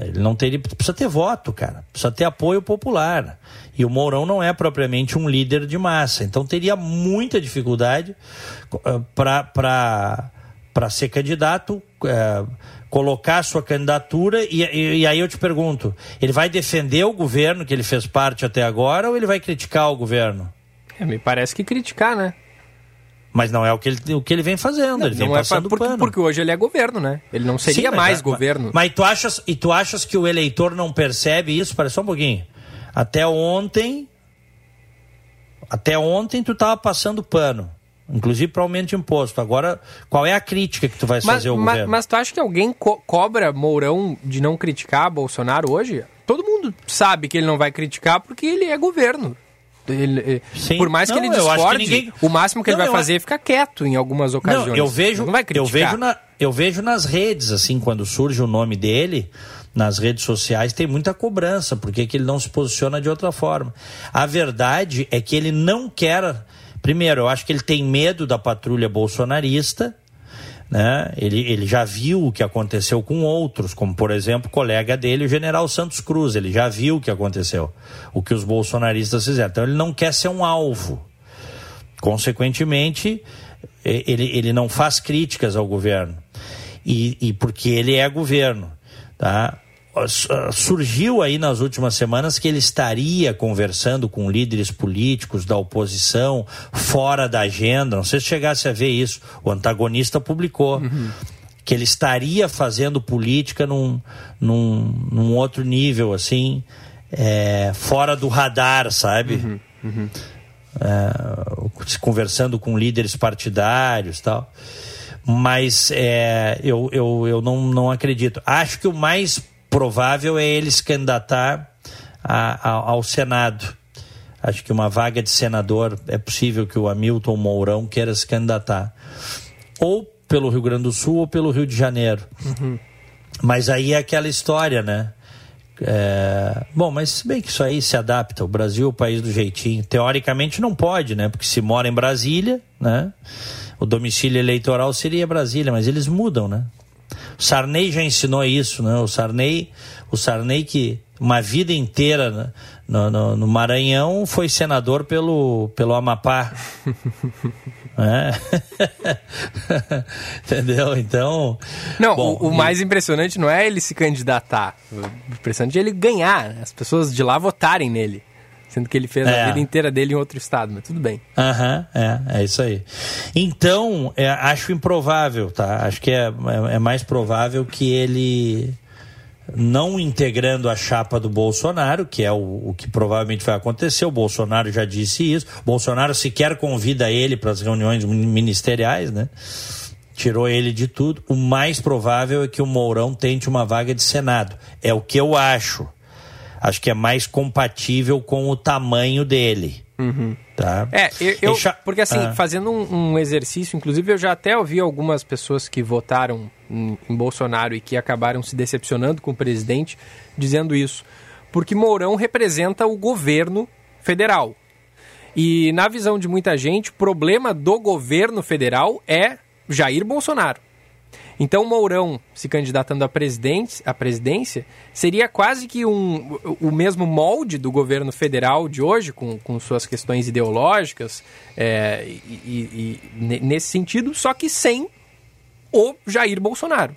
Ele não teria, precisa ter voto, cara, precisa ter apoio popular. E o Mourão não é propriamente um líder de massa, então teria muita dificuldade uh, para ser candidato, uh, colocar sua candidatura. E, e, e, aí eu te pergunto: ele vai defender o governo que ele fez parte até agora ou ele vai criticar o governo? É, me parece que criticar, né? Mas não é o que ele, o que ele vem fazendo, não, ele vem passando é porque, pano. Porque hoje ele é governo, né? Ele não seria Sim, mais é, governo. Mas, mas, tu achas, e tu achas que o eleitor não percebe isso? Parece só um pouquinho. Até ontem, até ontem tu estava passando pano. Inclusive para aumento de imposto. Agora, qual é a crítica que tu vai fazer ao mas, governo? Mas tu acha que alguém co cobra Mourão de não criticar Bolsonaro hoje? Todo mundo sabe que ele não vai criticar porque ele é governo. Ele, eh, por mais não, que ele discorde, que ninguém... o máximo que não, ele vai fazer é ficar quieto em algumas ocasiões. Não, eu vejo, não vai criticar. eu vejo na, eu vejo nas redes assim quando surge o nome dele, nas redes sociais tem muita cobrança, porque que ele não se posiciona de outra forma. A verdade é que ele não quer. Primeiro, eu acho que ele tem medo da patrulha bolsonarista. Né? Ele, ele já viu o que aconteceu com outros, como por exemplo colega dele, o general Santos Cruz. Ele já viu o que aconteceu, o que os bolsonaristas fizeram. Então ele não quer ser um alvo. Consequentemente, ele, ele não faz críticas ao governo. E, e porque ele é governo. Tá? Surgiu aí nas últimas semanas que ele estaria conversando com líderes políticos da oposição fora da agenda. Não sei se chegasse a ver isso. O antagonista publicou. Uhum. Que ele estaria fazendo política num, num, num outro nível, assim, é, fora do radar, sabe? Uhum. Uhum. É, conversando com líderes partidários tal mas é, eu, eu, eu não, não acredito. Acho que o mais provável é ele se candidatar a, a, ao Senado. Acho que uma vaga de senador é possível que o Hamilton Mourão queira se candidatar. Ou pelo Rio Grande do Sul ou pelo Rio de Janeiro. Uhum. Mas aí é aquela história, né? É... Bom, mas se bem que isso aí se adapta, o Brasil é o país do jeitinho. Teoricamente não pode, né? Porque se mora em Brasília, né? o domicílio eleitoral seria Brasília, mas eles mudam, né? O Sarney já ensinou isso, né? O Sarney, o Sarney que uma vida inteira né? no, no, no, Maranhão foi senador pelo, pelo Amapá. é. Entendeu? Então. Não, bom, o, o, mais impressionante não é ele se candidatar. O impressionante é ele ganhar, né? as pessoas de lá votarem nele. Sendo que ele fez é. a vida inteira dele em outro estado, mas tudo bem. Aham, uhum, é, é isso aí. Então, é, acho improvável, tá? Acho que é, é, é mais provável que ele não integrando a chapa do Bolsonaro, que é o, o, que provavelmente vai acontecer. O Bolsonaro já disse isso. Bolsonaro sequer convida ele para as reuniões ministeriais, né? Tirou ele de tudo. O mais provável é que o Mourão tente uma vaga de Senado. É o que eu acho acho que é mais compatível com o tamanho dele. Uhum. Tá? É, eu, eu porque assim, ah. fazendo um, um, exercício, inclusive eu já até ouvi algumas pessoas que votaram em, em, Bolsonaro e que acabaram se decepcionando com o presidente, dizendo isso. Porque Mourão representa o governo federal. E na visão de muita gente, o problema do governo federal é Jair Bolsonaro. Então, Mourão se candidatando à, presidência, à presidência seria quase que um, o mesmo molde do governo federal de hoje, com, com suas questões ideológicas, é, e, e, e, nesse sentido, só que sem o Jair Bolsonaro.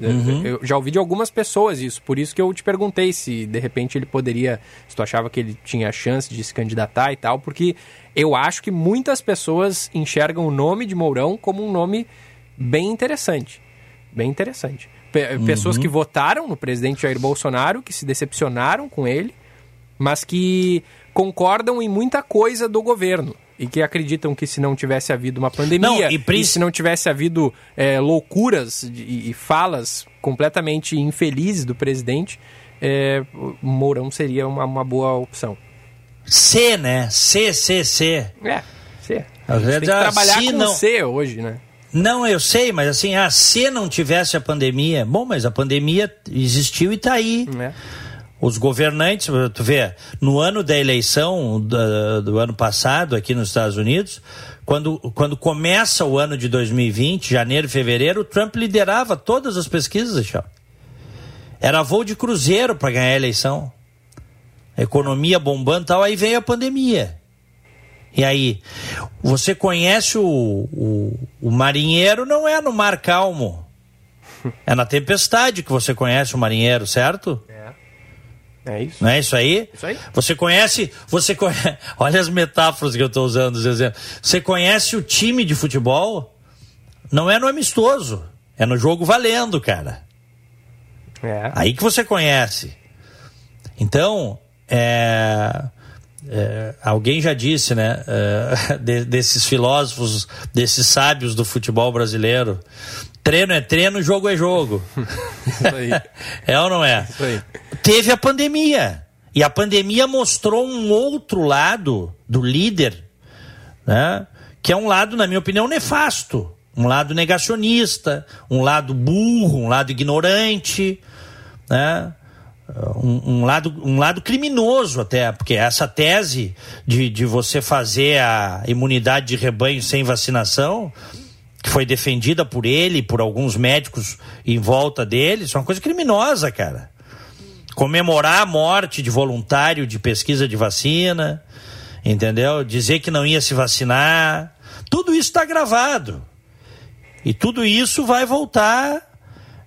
Uhum. Eu já ouvi de algumas pessoas isso, por isso que eu te perguntei se de repente ele poderia, se tu achava que ele tinha chance de se candidatar e tal, porque eu acho que muitas pessoas enxergam o nome de Mourão como um nome bem interessante. Bem interessante. P uhum. Pessoas que votaram no presidente Jair Bolsonaro, que se decepcionaram com ele, mas que concordam em muita coisa do governo e que acreditam que se não tivesse havido uma pandemia não, e, e, se não tivesse havido é, loucuras e, e, falas completamente infelizes do presidente, é, Mourão seria uma, uma, boa opção. C, né? C, C, C. É, C. Às vezes, tem que trabalhar com não... C hoje, né? Não, eu sei, mas assim, ah, se não tivesse a pandemia, bom, mas a pandemia existiu e está aí. É os governantes, tu vê, no ano da eleição do, do, ano passado aqui nos Estados Unidos, quando, quando começa o ano de 2020, janeiro e fevereiro, o Trump liderava todas as pesquisas, já. Era voo de cruzeiro para ganhar a eleição. A economia bombando e tal, aí veio a pandemia. E aí, você conhece o, o, o marinheiro, não é no mar calmo. É na tempestade que você conhece o marinheiro, certo? É isso. Não é isso aí? Isso aí. Você conhece, você conhece, olha as metáforas que eu estou usando, os exemplos. Você conhece o time de futebol? Não é no amistoso, é no jogo valendo, cara. É. Aí que você conhece. Então, é, é, alguém já disse, né, é, de, desses filósofos, desses sábios do futebol brasileiro, Treino é treino, jogo é jogo. Isso aí. é ou não é? Teve a pandemia. E a pandemia mostrou um outro lado do líder, né? que é um lado, na minha opinião, nefasto. Um lado negacionista, um lado burro, um lado ignorante, né? Um, um, lado, um lado criminoso até, porque essa tese de, de você fazer a imunidade de rebanho sem vacinação que foi defendida por ele, por alguns médicos em volta dele, isso é uma coisa criminosa, cara. Comemorar a morte de voluntário de pesquisa de vacina, entendeu? Dizer que não ia se vacinar, tudo isso está gravado. E tudo isso vai voltar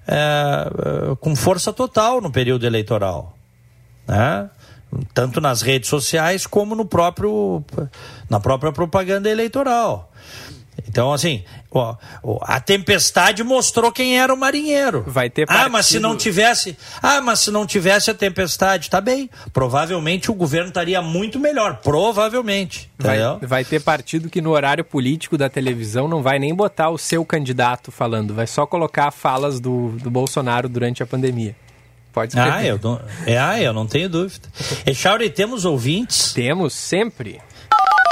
é, com força total no período eleitoral. Né? Tanto nas redes sociais como no próprio, na própria propaganda eleitoral. Então, assim, ó, a tempestade mostrou quem era o marinheiro. Vai ter partido... Ah, mas se não tivesse. Ah, mas se não tivesse a tempestade, tá bem. Provavelmente o governo estaria muito melhor. Provavelmente. Vai, vai ter partido que no horário político da televisão não vai nem botar o seu candidato falando, vai só colocar falas do, do Bolsonaro durante a pandemia. Pode ser. Ah, eu não, é, ah, eu não tenho dúvida. Echauri, temos ouvintes? Temos, sempre.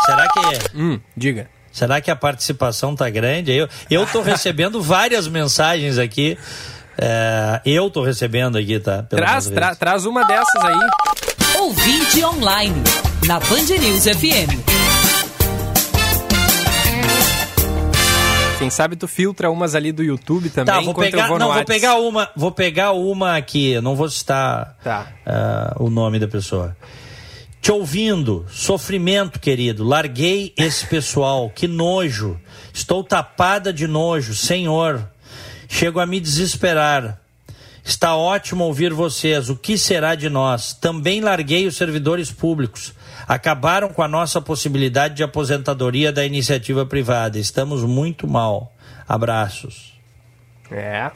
Será que. Hum, diga. Será que a participação tá grande? Eu eu tô recebendo várias mensagens aqui. É, eu tô recebendo aqui, tá? Traz, tra, traz uma dessas aí. Ouvinte online na Band News FM. Quem sabe tu filtra umas ali do YouTube também. Tá, vou pegar, vou não, vou pegar uma, vou pegar uma aqui. Não vou citar tá. uh, o nome da pessoa te ouvindo, sofrimento, querido. Larguei esse pessoal, que nojo. Estou tapada de nojo, Senhor. Chego a me desesperar. Está ótimo ouvir vocês. O que será de nós? Também larguei os servidores públicos. Acabaram com a nossa possibilidade de aposentadoria da iniciativa privada. Estamos muito mal. Abraços. É.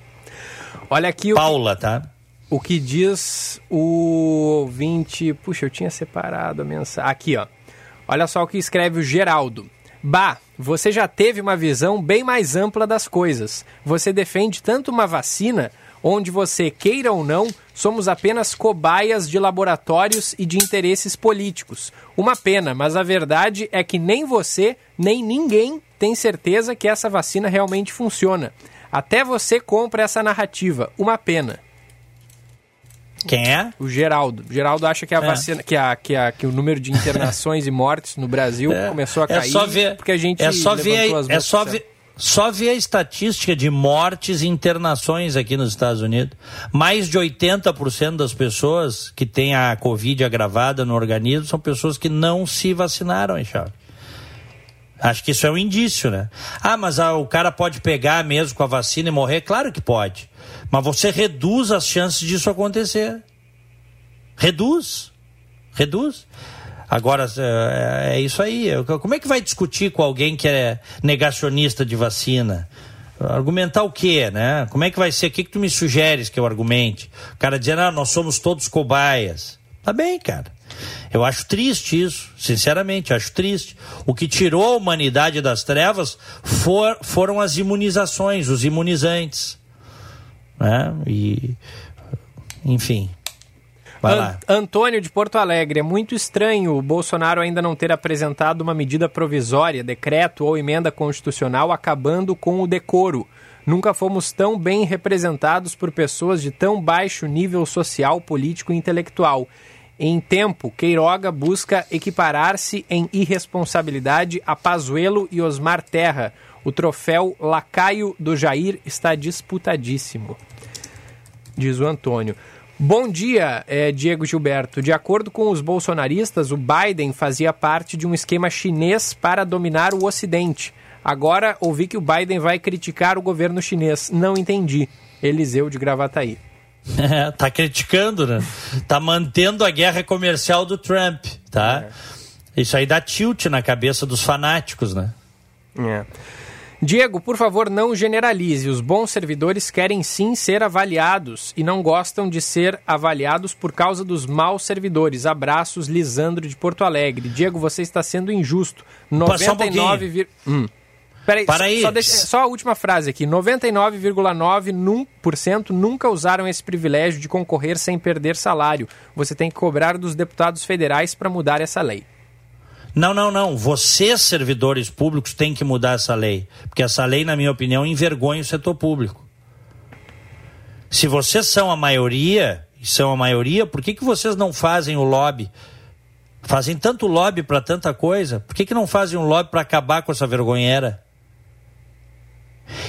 Olha aqui Paula, tá? O que diz o ouvinte. Puxa, eu tinha separado a mensagem. Aqui, ó. Olha só o que escreve o Geraldo. Bah, você já teve uma visão bem mais ampla das coisas. Você defende tanto uma vacina, onde você queira ou não, somos apenas cobaias de laboratórios e de interesses políticos. Uma pena, mas a verdade é que nem você, nem ninguém tem certeza que essa vacina realmente funciona. Até você compra essa narrativa. Uma pena. Quem é? O Geraldo. O Geraldo acha que a é. vacina, que, a, que, a, que o número de internações e mortes no Brasil é. começou a cair. É só ver, porque a gente é só ver, é só ver, só ver a estatística de mortes e internações aqui nos Estados Unidos. Mais de 80% das pessoas que têm a Covid agravada no organismo são pessoas que não se vacinaram, Charles. Acho que isso é um indício, né? Ah, mas ah, o cara pode pegar mesmo com a vacina e morrer? Claro que pode. Mas você reduz as chances disso acontecer. Reduz. Reduz. Agora, é, é isso aí. Como é que vai discutir com alguém que é negacionista de vacina? Argumentar o quê, né? Como é que vai ser? O que, que tu me sugeres que eu argumente? O cara dizendo, ah, nós somos todos cobaias. Tá bem, cara. Eu acho triste isso, sinceramente, acho triste. O que tirou a humanidade das trevas for, foram as imunizações, os imunizantes. Né? E, enfim. An Antônio de Porto Alegre, é muito estranho o Bolsonaro ainda não ter apresentado uma medida provisória, decreto ou emenda constitucional acabando com o decoro. Nunca fomos tão bem representados por pessoas de tão baixo nível social, político e intelectual. Em tempo, Queiroga busca equiparar-se em irresponsabilidade a Pazuello e Osmar Terra. O troféu lacaio do Jair está disputadíssimo, diz o Antônio. Bom dia, é, Diego Gilberto. De acordo com os bolsonaristas, o Biden fazia parte de um esquema chinês para dominar o Ocidente. Agora ouvi que o Biden vai criticar o governo chinês. Não entendi. Eliseu de Gravataí. É, tá criticando, né? Tá mantendo a guerra comercial do Trump, tá? É. Isso aí dá tilt na cabeça dos fanáticos, né? É. Diego, por favor, não generalize. Os bons servidores querem sim ser avaliados e não gostam de ser avaliados por causa dos maus servidores. Abraços, Lisandro de Porto Alegre. Diego, você está sendo injusto. 99, um Peraí, Para só, só, deixa, só, a última frase aqui. 99,9% nunca usaram esse privilégio de concorrer sem perder salário. Você tem que cobrar dos deputados federais para mudar essa lei. Não, não, não. Vocês, servidores públicos, têm que mudar essa lei. Porque essa lei, na minha opinião, envergonha o setor público. Se vocês são a maioria, e são a maioria, por que, que vocês não fazem o lobby? Fazem tanto lobby para tanta coisa, por que, que não fazem um lobby para acabar com essa vergonheira?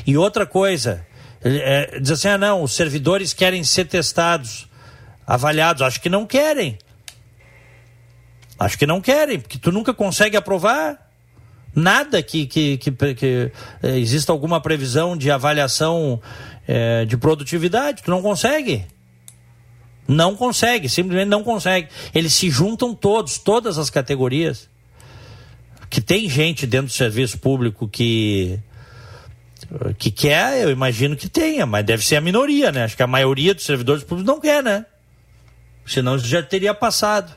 E outra coisa, é, diz assim: ah, não, os servidores querem ser testados, avaliados. Acho que não querem. Acho que não querem, porque tu nunca consegue aprovar nada que, que, que, que é, exista alguma previsão de avaliação é, de produtividade. Tu não consegue. Não consegue, simplesmente não consegue. Eles se juntam todos, todas as categorias. Que tem gente dentro do serviço público que que quer, eu imagino que tenha, mas deve ser a minoria, né? Acho que a maioria dos servidores públicos não quer, né? Senão já teria passado.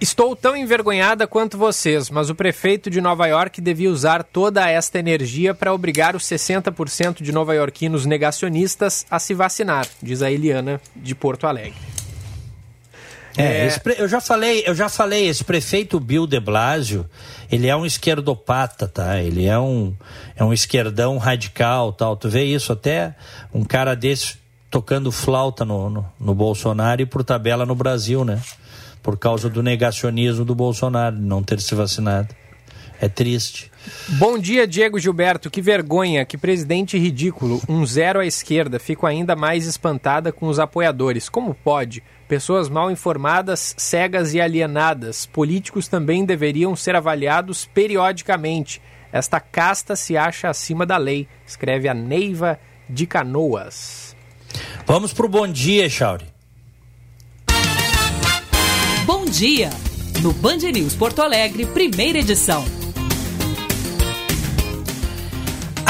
Estou tão envergonhada quanto vocês, mas o prefeito de Nova York devia usar toda esta energia para obrigar os 60% de nova-iorquinos negacionistas a se vacinar, diz a Eliana de Porto Alegre. É, é... eu já falei, eu já falei, esse prefeito Bill de Blasio, ele é um esquerdopata, tá? Ele é um, é um esquerdão radical, tal. Tu vê isso até um cara desse tocando flauta no, no, no Bolsonaro e por tabela no Brasil, né? Por causa do negacionismo do Bolsonaro, não ter se vacinado. É triste. Bom dia, Diego Gilberto. Que vergonha, que presidente ridículo. Um zero à esquerda. Fico ainda mais espantada com os apoiadores. Como pode? Pessoas mal informadas, cegas e alienadas. Políticos também deveriam ser avaliados periodicamente. Esta casta se acha acima da lei, escreve a Neiva de Canoas. Vamos pro bom dia, Chauri. Bom dia, no Band News Porto Alegre, primeira edição.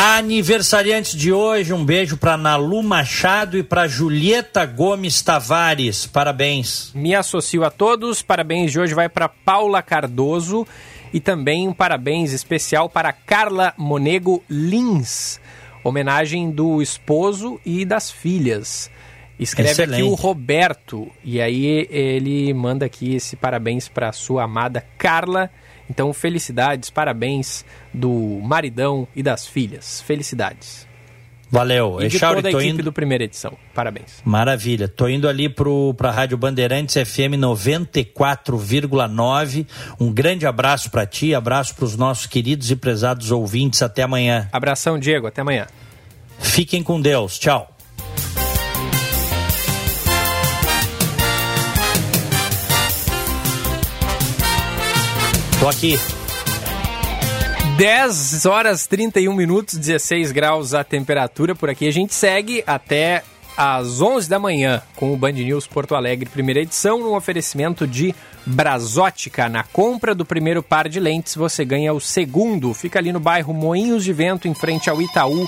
Aniversariantes de hoje, um beijo para Nalu Machado e para Julieta Gomes Tavares. Parabéns. Me associo a todos. Parabéns de hoje vai para Paula Cardoso e também um parabéns especial para Carla Monego Lins. Homenagem do esposo e das filhas. Escreve Excelente. aqui o Roberto e aí ele manda aqui esse parabéns para sua amada Carla então, felicidades, parabéns do maridão e das filhas. Felicidades. Valeu. E de Echauri, toda a equipe indo... do primeira edição. Parabéns. Maravilha. Tô indo ali para a Rádio Bandeirantes FM 94,9. Um grande abraço para ti, abraço para os nossos queridos e prezados ouvintes. Até amanhã. Abração, Diego. Até amanhã. Fiquem com Deus. Tchau. Tô aqui. 10 horas 31 minutos, 16 graus a temperatura por aqui. A gente segue até às 11 da manhã com o Band News Porto Alegre, primeira edição, no oferecimento de Brasótica. Na compra do primeiro par de lentes, você ganha o segundo. Fica ali no bairro Moinhos de Vento, em frente ao Itaú.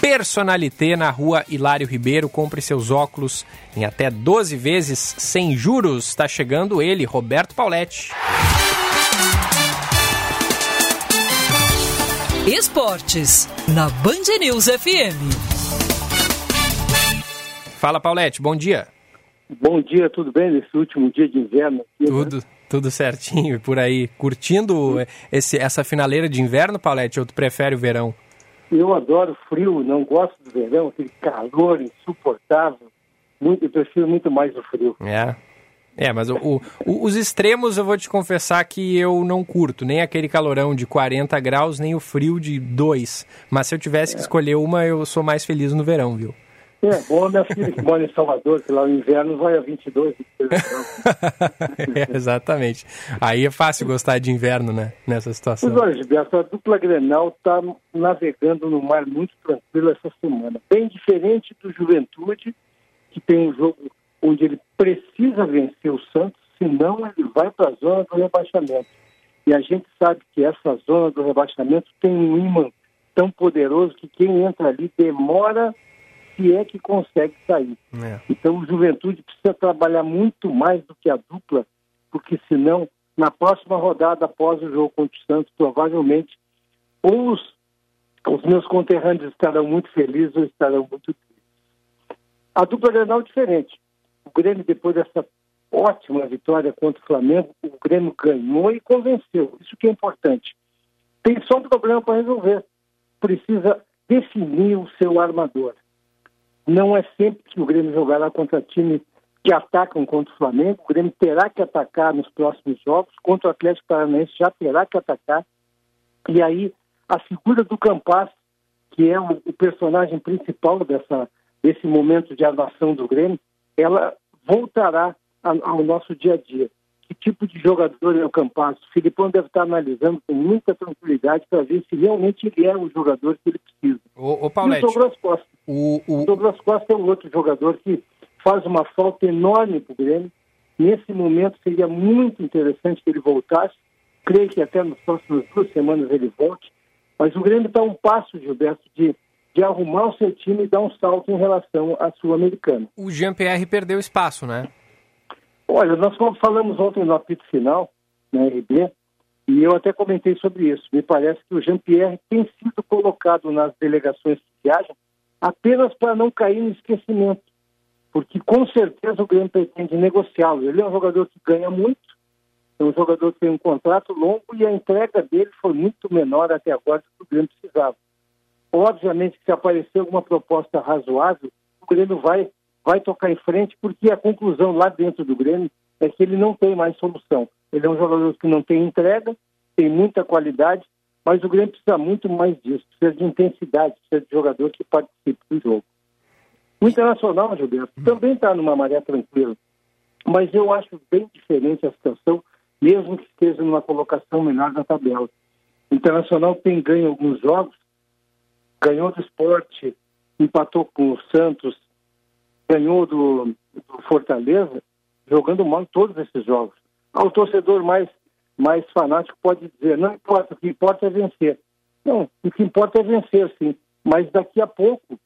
Personalité na rua Hilário Ribeiro. Compre seus óculos em até 12 vezes sem juros. Está chegando ele, Roberto Pauletti. Esportes, na Band News FM. Fala, Paulette, bom dia. Bom dia, tudo bem nesse último dia de inverno? Aqui, tudo, né? tudo certinho e por aí. Curtindo esse, essa finaleira de inverno, Paulette, ou tu prefere o verão? Eu adoro frio, não gosto do verão, aquele calor insuportável. Muito, eu prefiro muito mais o frio. É, é, mas o, o, os extremos eu vou te confessar que eu não curto, nem aquele calorão de 40 graus, nem o frio de 2. Mas se eu tivesse que escolher uma, eu sou mais feliz no verão, viu? É, bom minha filha que mora em Salvador, que lá no inverno vai a 22. é, exatamente. Aí é fácil gostar de inverno, né? Nessa situação. Pois olha, Gilberto, a dupla Grenal está navegando no mar muito tranquilo essa semana. Bem diferente do Juventude, que tem um jogo onde ele precisa vencer o Santos, senão ele vai para a zona do rebaixamento. E a gente sabe que essa zona do rebaixamento tem um imã tão poderoso que quem entra ali demora se é que consegue sair. É. Então o Juventude precisa trabalhar muito mais do que a dupla, porque senão, na próxima rodada, após o jogo contra o Santos, provavelmente ou os, os meus conterrâneos estarão muito felizes ou estarão muito tristes. A dupla Grenal é diferente o Grêmio, depois dessa ótima vitória contra o Flamengo, o Grêmio ganhou e convenceu. Isso que é importante. Tem só um problema para resolver. Precisa definir o seu armador. Não é sempre que o Grêmio jogará contra times que atacam contra o Flamengo. O Grêmio terá que atacar nos próximos jogos. Contra o Atlético Paranaense já terá que atacar. E aí, a figura do Campas, que é o, personagem principal dessa, desse momento de armação do Grêmio, ela voltará ao nosso dia a dia. Que tipo de jogador é o Campas? O Filipão deve estar analisando com muita tranquilidade para ver se realmente ele é o jogador que ele precisa. O, o Paulete, e o Douglas Costa. O, o... o Douglas Costa é um outro jogador que faz uma falta enorme para o Grêmio. Nesse momento seria muito interessante que ele voltasse. Creio que até nas próximas duas semanas ele volte. Mas o Grêmio está um passo, Gilberto, de de arrumar o seu time e dar um salto em relação à Sul-Americana. O Jean-Pierre perdeu espaço, né? Olha, nós falamos ontem no apito final, na RB, e eu até comentei sobre isso. Me parece que o Jean-Pierre tem sido colocado nas delegações que viajam apenas para não cair no esquecimento, porque com certeza o Grêmio pretende negociá-lo. Ele é um jogador que ganha muito, é um jogador que tem um contrato longo e a entrega dele foi muito menor até agora do que o Grêmio precisava. Obviamente, se aparecer alguma proposta razoável, o Grêmio vai, vai tocar em frente, porque a conclusão lá dentro do Grêmio é que ele não tem mais solução. Ele é um jogador que não tem entrega, tem muita qualidade, mas o Grêmio precisa muito mais disso, precisa de intensidade, precisa de jogador que participe do jogo. O Internacional, Gilberto, também está numa maré tranquila, mas eu acho bem diferente a situação, mesmo que esteja numa colocação menor na tabela. O Internacional tem ganho alguns jogos, ganhou do esporte, empatou com o Santos, ganhou do, do Fortaleza, jogando mal todos esses jogos. Ah, o torcedor mais, mais fanático pode dizer, não importa, o que importa é vencer. Não, o que importa é vencer, sim. Mas daqui a pouco,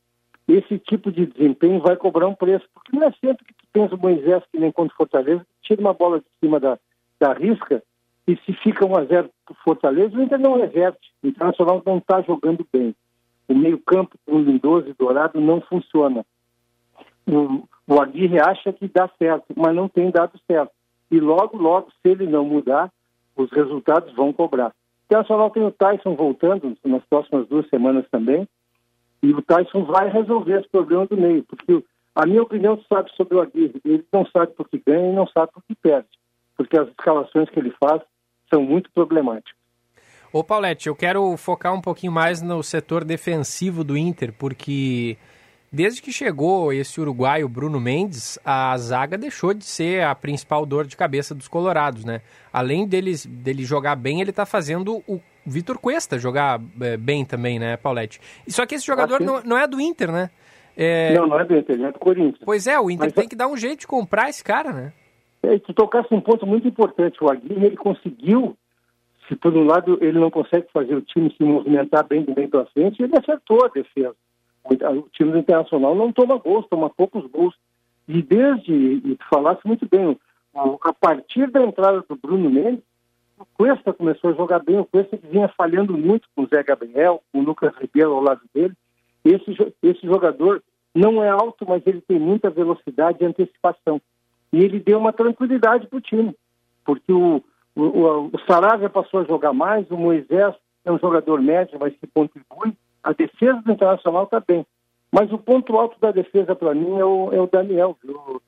esse tipo de desempenho vai cobrar um preço. Porque não é sempre que tu tens o Moisés, que nem contra o Fortaleza, tira uma bola de cima da, da risca e se fica 1 a 0 para o Fortaleza, o Inter não reverte. O Internacional não está jogando bem. O meio-campo com Lindoso e Dourado não funciona. O, o Aguirre acha que dá certo, mas não tem dado certo. E logo, logo, se ele não mudar, os resultados vão cobrar. O Internacional tem o Tyson voltando nas próximas duas semanas também, e o Tyson vai resolver esse problema do meio, porque a minha opinião sabe sobre o Aguirre, ele não sabe por que ganha e não sabe por que perde, porque as escalações que ele faz são muito problemáticas. Ô Paulette, eu quero focar um pouquinho mais no setor defensivo do Inter, porque desde que chegou esse uruguaio Bruno Mendes, a zaga deixou de ser a principal dor de cabeça dos colorados, né? Além deles, dele jogar bem, ele está fazendo o Vitor Cuesta jogar é, bem também, né, Paulette? Só que esse jogador não, não, é do Inter, né? É... Não, não é do Inter, é do Corinthians. Pois é, o Inter Mas, tem que dar um jeito de comprar esse cara, né? É, tu tocasse um ponto muito importante. O Aguirre, ele conseguiu, se por um lado ele não consegue fazer o time se movimentar bem do meio para frente, ele acertou a defesa. O time do Internacional não toma gols, toma poucos gols. E desde, e tu falasse muito bem, a partir da entrada do Bruno Mendes, o Cuesta começou a jogar bem, o Cuesta que vinha falhando muito com o Zé Gabriel, com o Lucas Ribeiro ao lado dele. Esse, esse jogador não é alto, mas ele tem muita velocidade e antecipação. E ele deu uma tranquilidade para o time, porque o, o, o Saravia passou a jogar mais, o Moisés é um jogador médio, mas que contribui. A defesa do Internacional está bem. Mas o ponto alto da defesa para mim é o, é o Daniel, viu?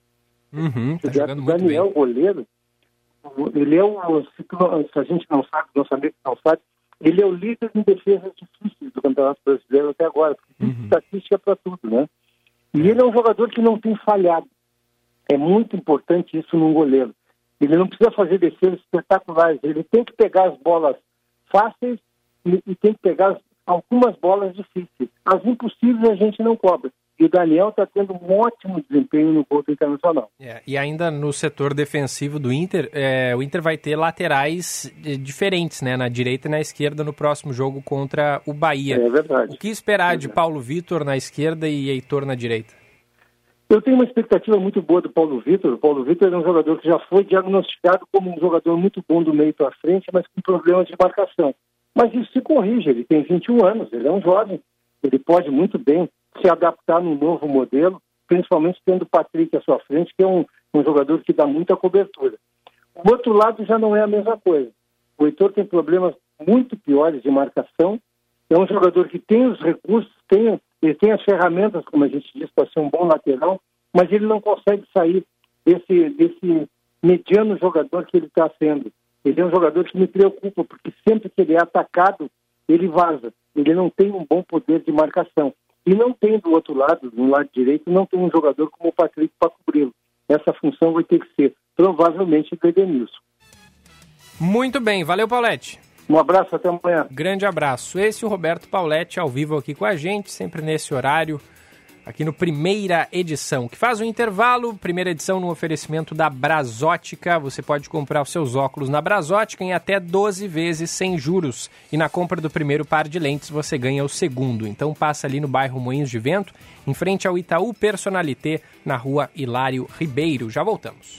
Uhum, tá o Daniel, goleiro, ele é o. Se a gente não sabe, nosso amigo não sabe, ele é o líder em defesas difíceis do Campeonato Brasileiro até agora, porque tem uhum. estatística para tudo, né? E ele é um jogador que não tem falhado. É muito importante isso num goleiro. Ele não precisa fazer defesas espetaculares, ele tem que pegar as bolas fáceis e, e tem que pegar as, algumas bolas difíceis. As impossíveis a gente não cobra. E o Daniel está tendo um ótimo desempenho no gol Internacional. É, e ainda no setor defensivo do Inter, é, o Inter vai ter laterais é, diferentes, né? Na direita e na esquerda no próximo jogo contra o Bahia. É verdade. O que esperar é de Paulo Vitor na esquerda e Heitor na direita? Eu tenho uma expectativa muito boa do Paulo Vitor. O Paulo Vitor é um jogador que já foi diagnosticado como um jogador muito bom do meio para frente, mas com problemas de marcação. Mas isso se corrige. Ele tem 21 anos, ele é um jovem, ele pode muito bem se adaptar num novo modelo, principalmente tendo o Patrick à sua frente, que é um, um jogador que dá muita cobertura. O outro lado já não é a mesma coisa. O Heitor tem problemas muito piores de marcação, é um jogador que tem os recursos, tem, ele tem as ferramentas, como a gente diz, para ser um bom lateral, mas ele não consegue sair desse, desse mediano jogador que ele está sendo. Ele é um jogador que me preocupa, porque sempre que ele é atacado, ele vaza. Ele não tem um bom poder de marcação. E não tem do outro lado, no lado direito, não tem um jogador como o Patrick para cobri-lo. Essa função vai ter que ser provavelmente do Edenilson. Muito bem, valeu Paulette. Um abraço, até amanhã. Grande abraço. Esse é o Roberto Pauletti ao vivo aqui com a gente, sempre nesse horário aqui no primeira edição, que faz um intervalo, primeira edição no oferecimento da Brasótica. Você pode comprar os seus óculos na Brasótica em até 12 vezes sem juros. E na compra do primeiro par de lentes você ganha o segundo. Então passa ali no bairro Moinhos de Vento, em frente ao Itaú Personalité, na rua Hilário Ribeiro. Já voltamos.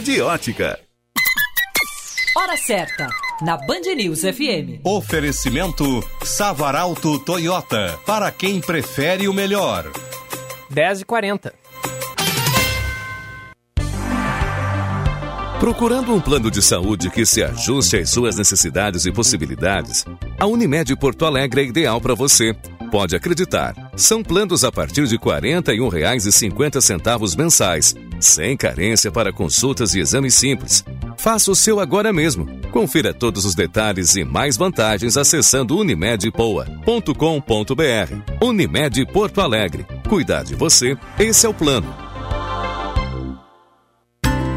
de ótica. Hora certa, na Band News FM. Oferecimento Savaralto Toyota, para quem prefere o melhor. 10h40. Procurando um plano de saúde que se ajuste às suas necessidades e possibilidades, a Unimed Porto Alegre é ideal para você. Pode acreditar. São planos a partir de R$ 41,50 mensais, sem carência para consultas e exames simples. Faça o seu agora mesmo. Confira todos os detalhes e mais vantagens acessando unimedpoa.com.br. Unimed Porto Alegre. Cuidar de você, esse é o plano.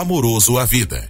amoroso à vida.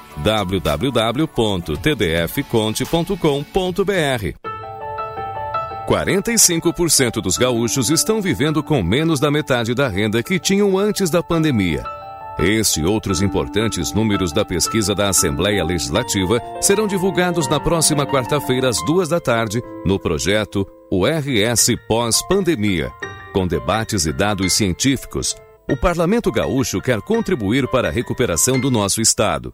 www.tdfconte.com.br. 45% dos gaúchos estão vivendo com menos da metade da renda que tinham antes da pandemia. Este e outros importantes números da pesquisa da Assembleia Legislativa serão divulgados na próxima quarta-feira, às duas da tarde, no projeto O RS Pós-Pandemia. Com debates e dados científicos, o Parlamento Gaúcho quer contribuir para a recuperação do nosso Estado.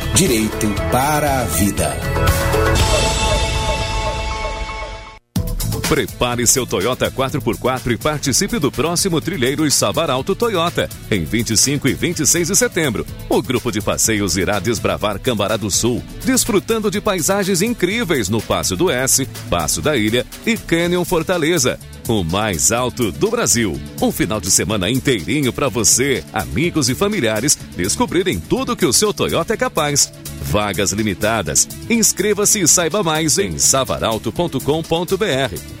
Direito para a Vida. Prepare seu Toyota 4x4 e participe do próximo Trilheiros Savaralto Toyota, em 25 e 26 de setembro. O grupo de passeios irá desbravar Cambará do Sul, desfrutando de paisagens incríveis no Passo do S, Passo da Ilha e Canyon Fortaleza o mais alto do Brasil. Um final de semana inteirinho para você, amigos e familiares descobrirem tudo que o seu Toyota é capaz. Vagas limitadas. Inscreva-se e saiba mais em savaralto.com.br.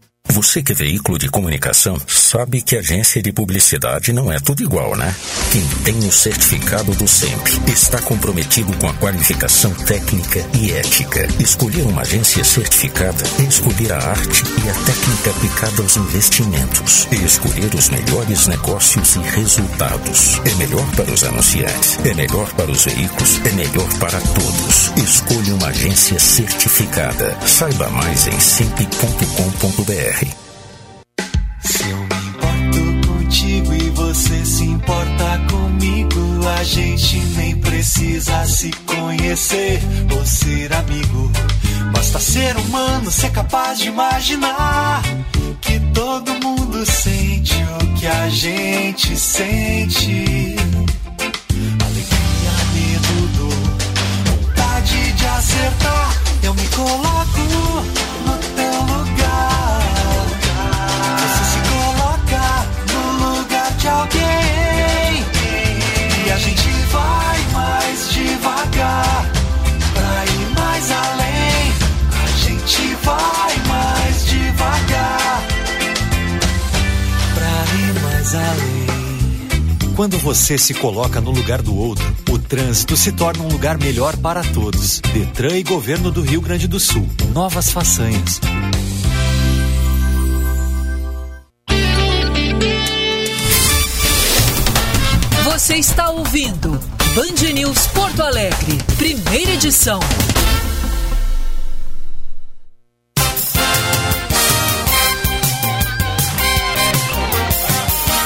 Você que é veículo de comunicação sabe que agência de publicidade não é tudo igual, né? Quem tem o certificado do SEMP está comprometido com a qualificação técnica e ética. Escolher uma agência certificada é escolher a arte e a técnica aplicada aos investimentos e escolher os melhores negócios e resultados. É melhor para os anunciantes, é melhor para os veículos, é melhor para todos. Escolha uma agência certificada. Saiba mais em semp.com.br. Se eu me importo contigo e você se importa comigo, a gente nem precisa se conhecer ou ser amigo. Basta ser humano, ser capaz de imaginar que todo mundo sente o que a gente sente. Alegria, medo, dor, vontade de acertar. Eu me coloco a gente vai mais devagar. Pra ir mais além. A gente vai mais devagar. Pra ir mais além. Quando você se coloca no lugar do outro, o trânsito se torna um lugar melhor para todos. Detran e Governo do Rio Grande do Sul. Novas façanhas. Você está ouvindo Band News Porto Alegre, primeira edição.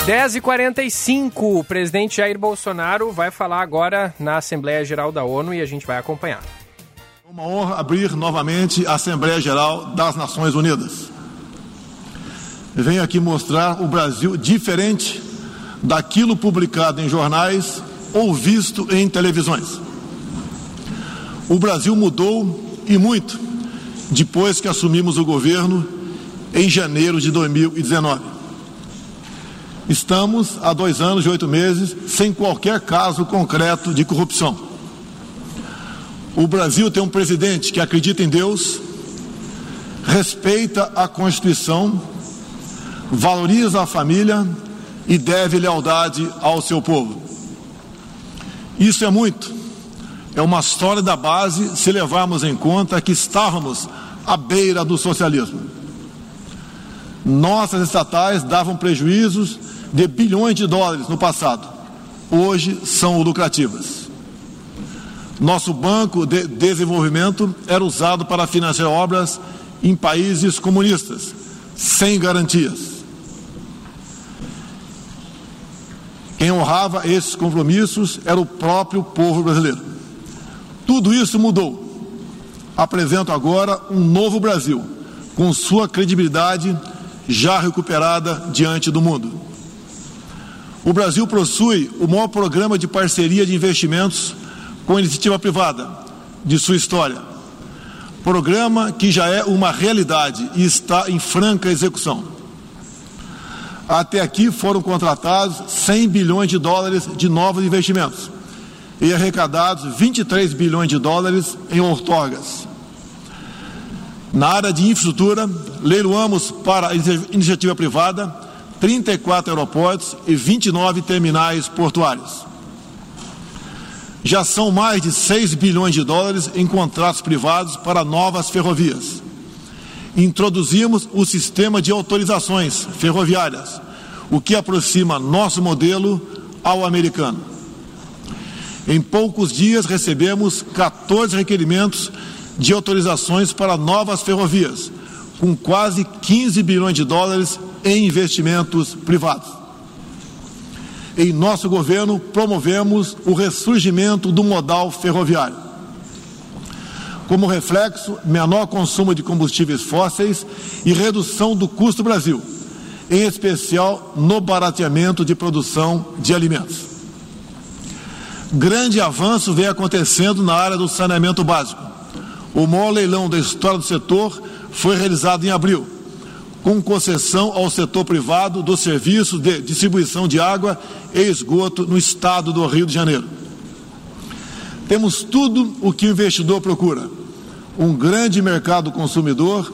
Dez e quarenta e cinco, o presidente Jair Bolsonaro vai falar agora na Assembleia Geral da ONU e a gente vai acompanhar. Uma honra abrir novamente a Assembleia Geral das Nações Unidas. Venho aqui mostrar o Brasil diferente daquilo publicado em jornais ou visto em televisões. O Brasil mudou e muito depois que assumimos o governo em janeiro de 2019. Estamos há dois anos e oito meses sem qualquer caso concreto de corrupção. O Brasil tem um presidente que acredita em Deus, respeita a Constituição, valoriza a família e deve lealdade ao seu povo. Isso é muito. É uma sólida base se levarmos em conta que estávamos à beira do socialismo. Nossas estatais davam prejuízos de bilhões de dólares no passado. Hoje são lucrativas. Nosso Banco de Desenvolvimento era usado para financiar obras em países comunistas, sem garantias. Quem honrava esses compromissos era o próprio povo brasileiro. Tudo isso mudou. Apresento agora um novo Brasil, com sua credibilidade já recuperada diante do mundo. O Brasil possui o maior programa de parceria de investimentos com iniciativa privada de sua história. Programa que já é uma realidade e está em franca execução. Até aqui foram contratados 100 bilhões de dólares de novos investimentos e arrecadados 23 bilhões de dólares em outorgas. Na área de infraestrutura, leiloamos para a iniciativa privada 34 aeroportos e 29 terminais portuários. Já são mais de 6 bilhões de dólares em contratos privados para novas ferrovias. Introduzimos o sistema de autorizações ferroviárias, o que aproxima nosso modelo ao americano. Em poucos dias recebemos 14 requerimentos de autorizações para novas ferrovias, com quase 15 bilhões de dólares em investimentos privados. Em nosso governo, promovemos o ressurgimento do modal ferroviário. Como reflexo, menor consumo de combustíveis fósseis e redução do custo Brasil, em especial no barateamento de produção de alimentos. Grande avanço vem acontecendo na área do saneamento básico. O maior leilão da história do setor foi realizado em abril, com concessão ao setor privado do serviço de distribuição de água e esgoto no estado do Rio de Janeiro. Temos tudo o que o investidor procura: um grande mercado consumidor,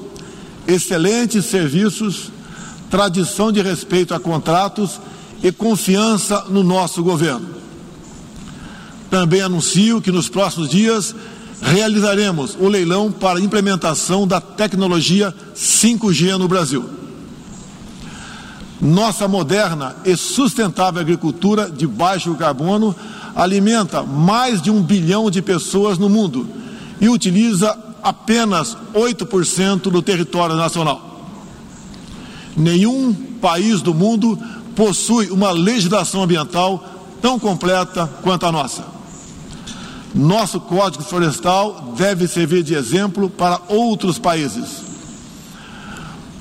excelentes serviços, tradição de respeito a contratos e confiança no nosso governo. Também anuncio que nos próximos dias realizaremos o leilão para implementação da tecnologia 5G no Brasil. Nossa moderna e sustentável agricultura de baixo carbono alimenta mais de um bilhão de pessoas no mundo e utiliza apenas 8% do território nacional. Nenhum país do mundo possui uma legislação ambiental tão completa quanto a nossa. Nosso Código Florestal deve servir de exemplo para outros países.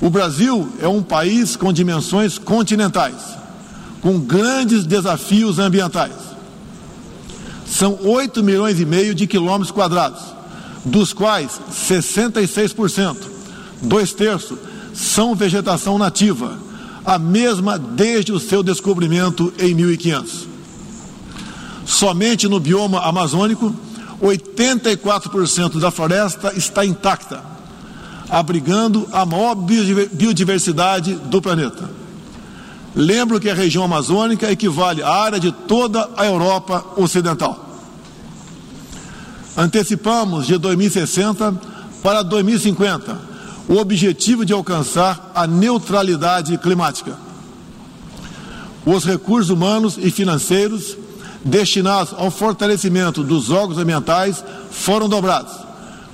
O Brasil é um país com dimensões continentais, com grandes desafios ambientais. São 8 milhões e meio de quilômetros quadrados, dos quais 66%, dois terços, são vegetação nativa, a mesma desde o seu descobrimento em 1500. Somente no bioma amazônico, 84% da floresta está intacta, abrigando a maior biodiversidade do planeta. Lembro que a região amazônica equivale à área de toda a Europa Ocidental. Antecipamos de 2060 para 2050 o objetivo de alcançar a neutralidade climática. Os recursos humanos e financeiros destinados ao fortalecimento dos órgãos ambientais foram dobrados,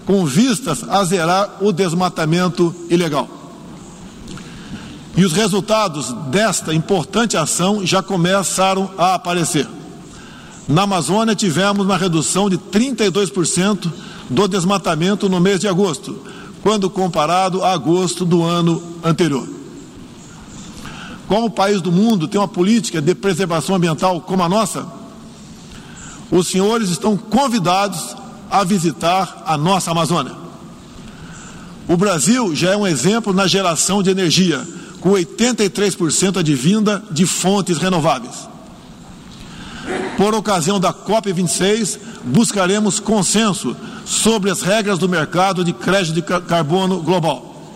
com vistas a zerar o desmatamento ilegal. E os resultados desta importante ação já começaram a aparecer. Na Amazônia, tivemos uma redução de 32% do desmatamento no mês de agosto, quando comparado a agosto do ano anterior. Como o país do mundo tem uma política de preservação ambiental como a nossa, os senhores estão convidados a visitar a nossa Amazônia. O Brasil já é um exemplo na geração de energia, com 83% advinda de fontes renováveis. Por ocasião da COP26, buscaremos consenso sobre as regras do mercado de crédito de carbono global.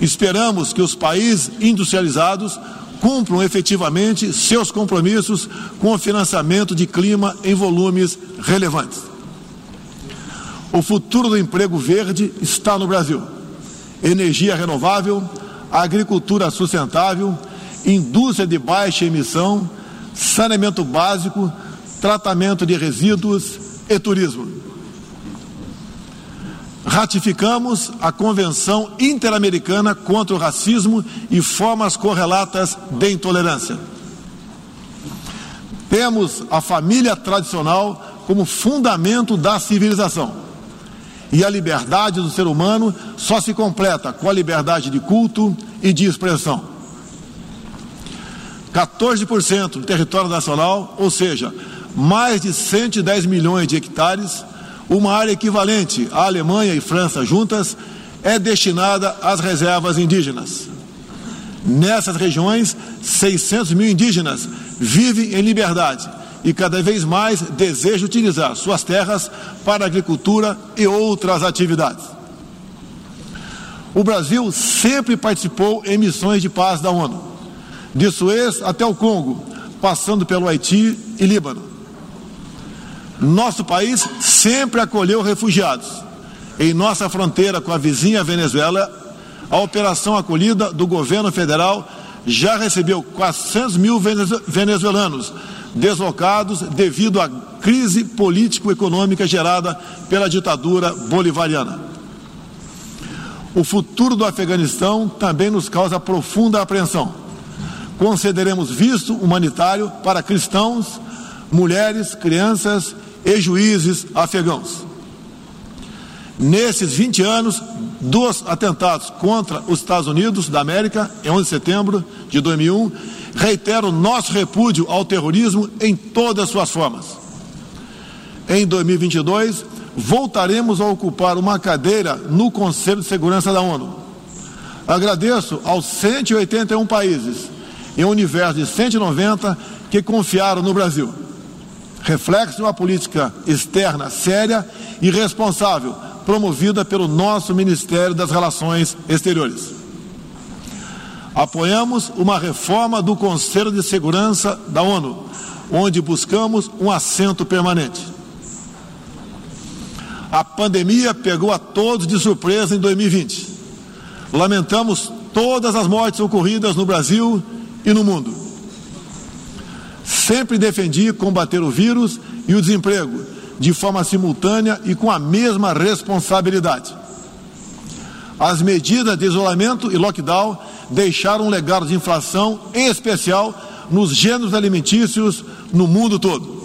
Esperamos que os países industrializados cumpram efetivamente seus compromissos com o financiamento de clima em volumes relevantes. O futuro do emprego verde está no Brasil. Energia renovável, agricultura sustentável, indústria de baixa emissão, saneamento básico, tratamento de resíduos e turismo. ratificamos a Convenção Interamericana contra o Racismo e Formas Correlatas de Intolerância. Temos a família tradicional como fundamento da civilização. E a liberdade do ser humano só se completa com a liberdade de culto e de expressão. 14% do território nacional, ou seja, mais de 110 milhões de hectares, uma área equivalente à Alemanha e França juntas, é destinada às reservas indígenas. Nessas regiões, 600 mil indígenas vivem em liberdade e cada vez mais desejam utilizar suas terras para agricultura e outras atividades. O Brasil sempre participou em missões de paz da ONU, de Suez até o Congo, passando pelo Haiti e Líbano. Nosso país sempre acolheu refugiados. Em nossa fronteira com a vizinha Venezuela, a operação acolhida do governo federal já recebeu 400 mil venezuelanos deslocados devido à crise político-econômica gerada pela ditadura bolivariana. O futuro do Afeganistão também nos causa profunda apreensão. Concederemos visto humanitário para cristãos, mulheres, crianças e juízes afegãos. Nesses 20 anos dos atentados contra os Estados Unidos da América, em 11 de setembro de 2001, reitero nosso repúdio ao terrorismo em todas as suas formas. Em 2022, voltaremos a ocupar uma cadeira no Conselho de Segurança da ONU. Agradeço aos 181 países, em um universo de 190, que confiaram no Brasil reflexo de uma política externa séria e responsável, promovida pelo nosso Ministério das Relações Exteriores. Apoiamos uma reforma do Conselho de Segurança da ONU, onde buscamos um assento permanente. A pandemia pegou a todos de surpresa em 2020. Lamentamos todas as mortes ocorridas no Brasil e no mundo Sempre defendi combater o vírus e o desemprego de forma simultânea e com a mesma responsabilidade. As medidas de isolamento e lockdown deixaram um legado de inflação, em especial nos gêneros alimentícios no mundo todo.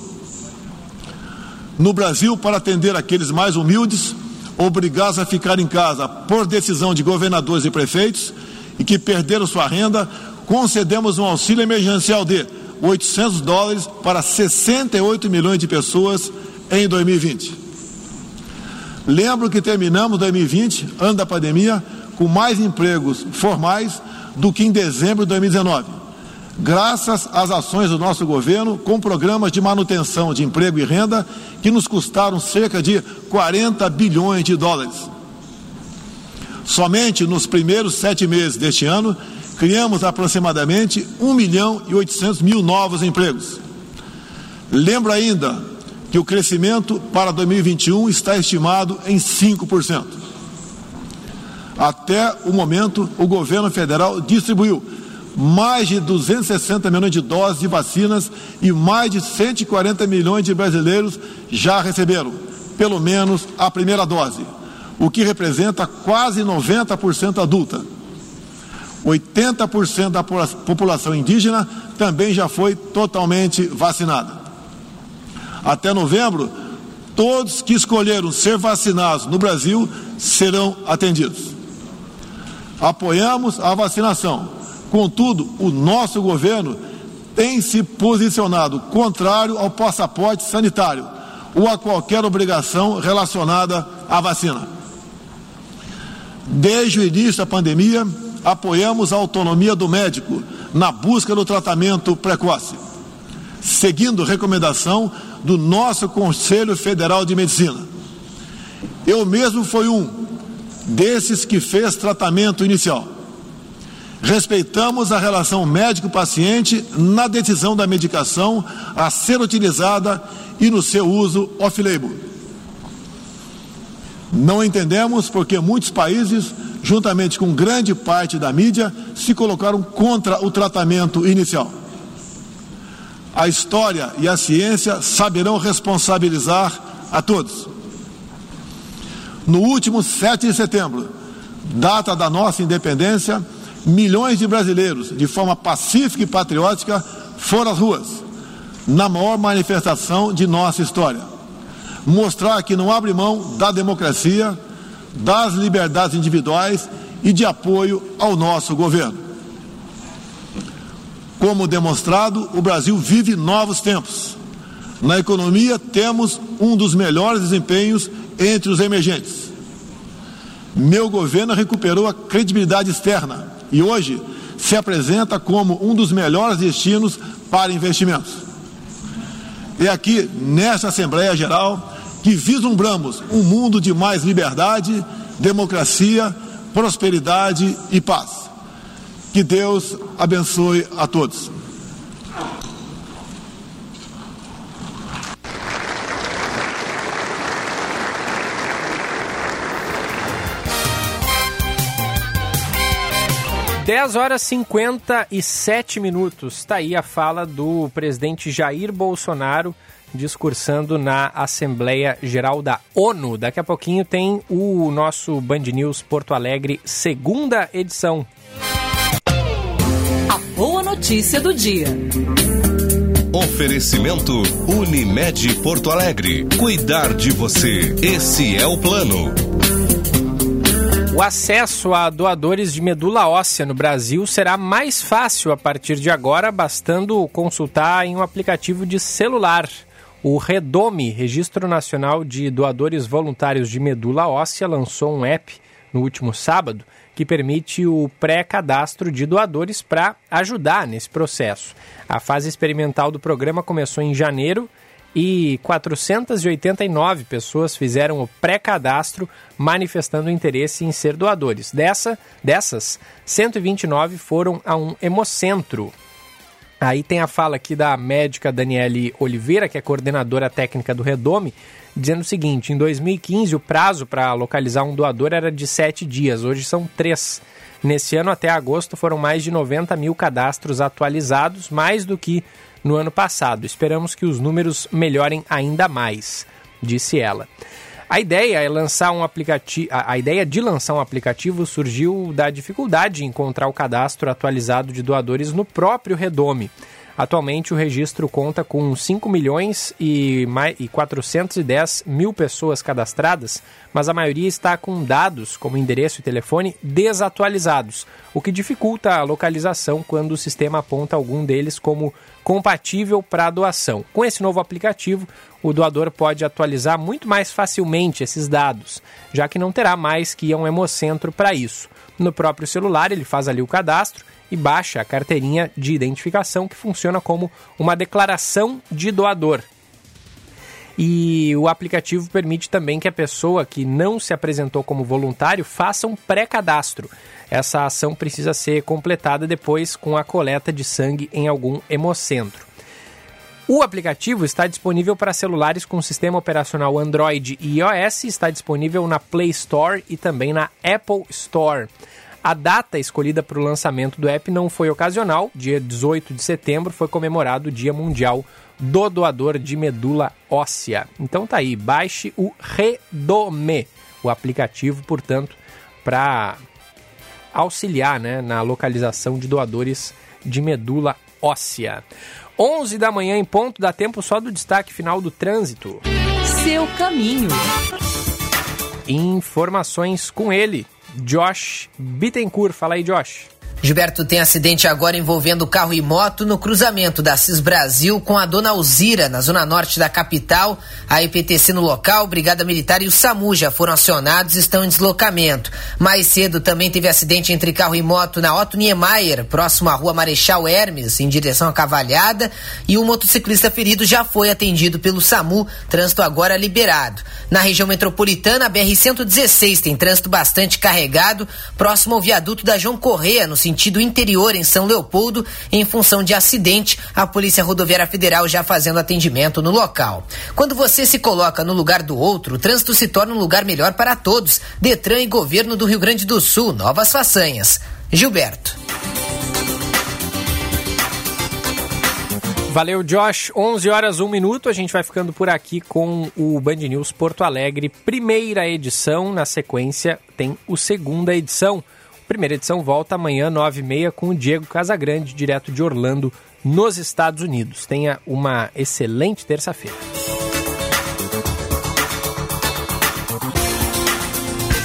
No Brasil, para atender aqueles mais humildes, obrigados a ficar em casa por decisão de governadores e prefeitos e que perderam sua renda, concedemos um auxílio emergencial de 800 dólares para 68 milhões de pessoas em 2020. Lembro que terminamos 2020, ano da pandemia, com mais empregos formais do que em dezembro de 2019, graças às ações do nosso governo com programas de manutenção de emprego e renda que nos custaram cerca de 40 bilhões de dólares. Somente nos primeiros sete meses deste ano, criamos aproximadamente 1 milhão e 800 mil novos empregos. Lembro ainda que o crescimento para 2021 está estimado em 5%. Até o momento, o governo federal distribuiu mais de 260 milhões de doses de vacinas e mais de 140 milhões de brasileiros já receberam, pelo menos, a primeira dose, o que representa quase 90% adulta. 80% da população indígena também já foi totalmente vacinada. Até novembro, todos que escolheram ser vacinados no Brasil serão atendidos. Apoiamos a vacinação. Contudo, o nosso governo tem se posicionado contrário ao passaporte sanitário ou a qualquer obrigação relacionada à vacina. Desde o início da pandemia, apoiamos a autonomia do médico na busca do tratamento precoce, seguindo recomendação do nosso Conselho Federal de Medicina. Eu mesmo fui um desses que fez tratamento inicial. Respeitamos a relação médico-paciente na decisão da medicação a ser utilizada e no seu uso off-label. Não entendemos porque muitos países juntamente com grande parte da mídia, se colocaram contra o tratamento inicial. A história e a ciência saberão responsabilizar a todos. No último 7 de setembro, data da nossa independência, milhões de brasileiros, de forma pacífica e patriótica, foram às ruas, na maior manifestação de nossa história. Mostrar que não abre mão da democracia, das liberdades individuais e de apoio ao nosso governo. Como demonstrado, o Brasil vive novos tempos. Na economia, temos um dos melhores desempenhos entre os emergentes. Meu governo recuperou a credibilidade externa e hoje se apresenta como um dos melhores destinos para investimentos. É aqui, nesta Assembleia Geral, que vislumbramos um mundo de mais liberdade, democracia, prosperidade e paz. Que Deus abençoe a todos. Dez horas e 57 minutos. Está aí a fala do presidente Jair Bolsonaro discursando na Assembleia Geral da ONU. Daqui a pouquinho tem o nosso Band News Porto Alegre, segunda edição. A boa notícia do dia. Oferecimento Unimed Porto Alegre. Cuidar de você. Esse é o plano. O acesso a doadores de medula óssea no Brasil será mais fácil a partir de agora, bastando consultar em um aplicativo de celular. O Redome, Registro Nacional de Doadores Voluntários de Medula Óssea, lançou um app no último sábado que permite o pré-cadastro de doadores para ajudar nesse processo. A fase experimental do programa começou em janeiro e 489 pessoas fizeram o pré-cadastro manifestando interesse em ser doadores. Dessa, dessas, 129 foram a um hemocentro Aí tem a fala aqui da médica Daniele Oliveira, que é coordenadora técnica do Redome, dizendo o seguinte: em 2015 o prazo para localizar um doador era de sete dias, hoje são três. Nesse ano, até agosto, foram mais de 90 mil cadastros atualizados, mais do que no ano passado. Esperamos que os números melhorem ainda mais, disse ela. A ideia é lançar um aplicativo. A ideia de lançar um aplicativo surgiu da dificuldade de encontrar o cadastro atualizado de doadores no próprio Redome. Atualmente, o registro conta com 5 milhões e 410 mil pessoas cadastradas, mas a maioria está com dados, como endereço e telefone, desatualizados, o que dificulta a localização quando o sistema aponta algum deles como compatível para doação. Com esse novo aplicativo, o doador pode atualizar muito mais facilmente esses dados, já que não terá mais que ir a um hemocentro para isso. No próprio celular, ele faz ali o cadastro e baixa a carteirinha de identificação que funciona como uma declaração de doador. E o aplicativo permite também que a pessoa que não se apresentou como voluntário faça um pré-cadastro. Essa ação precisa ser completada depois com a coleta de sangue em algum hemocentro. O aplicativo está disponível para celulares com sistema operacional Android e iOS, está disponível na Play Store e também na Apple Store. A data escolhida para o lançamento do app não foi ocasional. Dia 18 de setembro foi comemorado o Dia Mundial do Doador de Medula Óssea. Então tá aí, baixe o Redome, o aplicativo, portanto, para auxiliar né, na localização de doadores de medula óssea. 11 da manhã em ponto, dá tempo só do destaque final do trânsito. Seu caminho. Informações com ele, Josh Bittencourt. Fala aí, Josh. Gilberto tem acidente agora envolvendo carro e moto no cruzamento da CIS Brasil com a Dona Alzira, na zona norte da capital. A IPTC no local, Brigada Militar e o SAMU já foram acionados e estão em deslocamento. Mais cedo também teve acidente entre carro e moto na Otto Niemeyer, próximo à rua Marechal Hermes, em direção à Cavalhada. E o motociclista ferido já foi atendido pelo SAMU, trânsito agora liberado. Na região metropolitana, a BR-116 tem trânsito bastante carregado, próximo ao viaduto da João Correia, no sentido interior em São Leopoldo, em função de acidente, a Polícia Rodoviária Federal já fazendo atendimento no local. Quando você se coloca no lugar do outro, o trânsito se torna um lugar melhor para todos. Detran e Governo do Rio Grande do Sul, novas façanhas. Gilberto. Valeu, Josh. 11 horas, 1 minuto. A gente vai ficando por aqui com o Band News Porto Alegre, primeira edição. Na sequência, tem o segunda edição. Primeira edição volta amanhã, 9h30, com o Diego Casagrande, direto de Orlando, nos Estados Unidos. Tenha uma excelente terça-feira.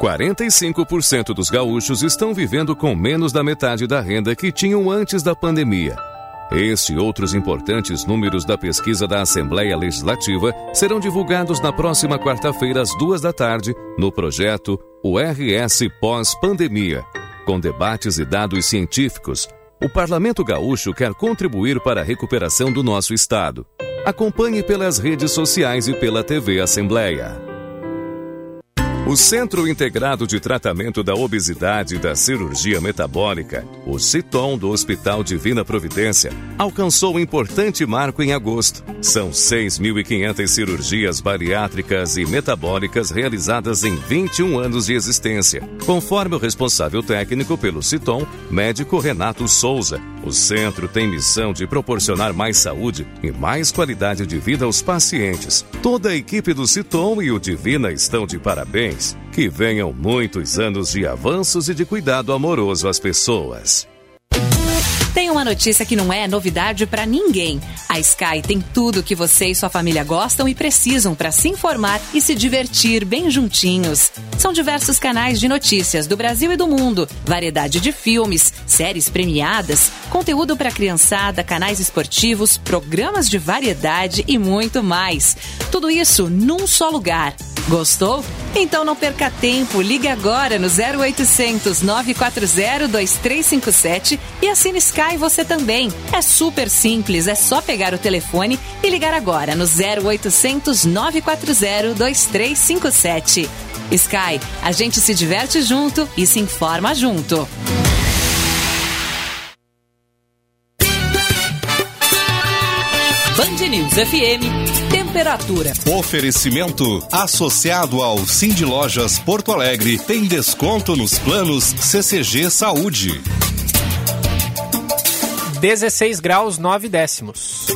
45% dos gaúchos estão vivendo com menos da metade da renda que tinham antes da pandemia. Este e outros importantes números da pesquisa da Assembleia Legislativa serão divulgados na próxima quarta-feira, às duas da tarde, no projeto URS Pós-Pandemia. Com debates e dados científicos, o Parlamento Gaúcho quer contribuir para a recuperação do nosso Estado. Acompanhe pelas redes sociais e pela TV Assembleia. O Centro Integrado de Tratamento da Obesidade e da Cirurgia Metabólica, o CITOM do Hospital Divina Providência, alcançou um importante marco em agosto. São 6.500 cirurgias bariátricas e metabólicas realizadas em 21 anos de existência. Conforme o responsável técnico pelo CITOM, médico Renato Souza, o centro tem missão de proporcionar mais saúde e mais qualidade de vida aos pacientes. Toda a equipe do CITOM e o Divina estão de parabéns. Que venham muitos anos de avanços e de cuidado amoroso às pessoas. Tem uma notícia que não é novidade para ninguém. A Sky tem tudo que você e sua família gostam e precisam para se informar e se divertir bem juntinhos. São diversos canais de notícias do Brasil e do mundo, variedade de filmes, séries premiadas, conteúdo para criançada, canais esportivos, programas de variedade e muito mais. Tudo isso num só lugar. Gostou? Então não perca tempo, ligue agora no 0800 940 2357 e assine Sky você também. É super simples, é só pegar o telefone e ligar agora no 0800 940 2357. Sky, a gente se diverte junto e se informa junto. Band News FM, temperatura. Oferecimento associado ao Cindy Lojas Porto Alegre tem desconto nos planos CCG Saúde. 16 graus 9 décimos.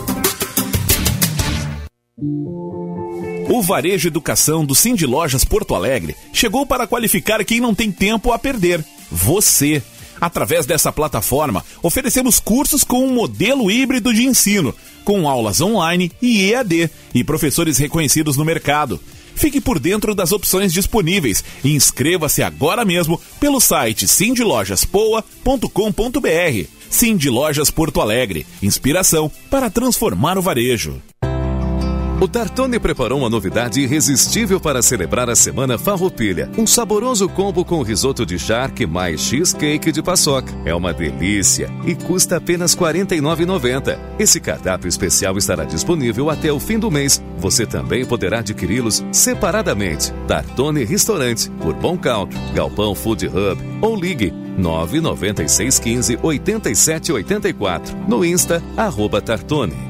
O Varejo Educação do Cindy Lojas Porto Alegre chegou para qualificar quem não tem tempo a perder. Você. Através dessa plataforma, oferecemos cursos com um modelo híbrido de ensino, com aulas online e EAD e professores reconhecidos no mercado. Fique por dentro das opções disponíveis e inscreva-se agora mesmo pelo site sindlojaspoa.com.br. Cindy Lojas Porto Alegre, inspiração para transformar o varejo. O Tartone preparou uma novidade irresistível para celebrar a Semana Farroupilha. Um saboroso combo com risoto de charque mais cheesecake de paçoca. É uma delícia e custa apenas R$ 49,90. Esse cardápio especial estará disponível até o fim do mês. Você também poderá adquiri-los separadamente. Tartone Restaurante, por Bom Country, Galpão Food Hub ou ligue 99615 8784. No Insta, arroba Tartone.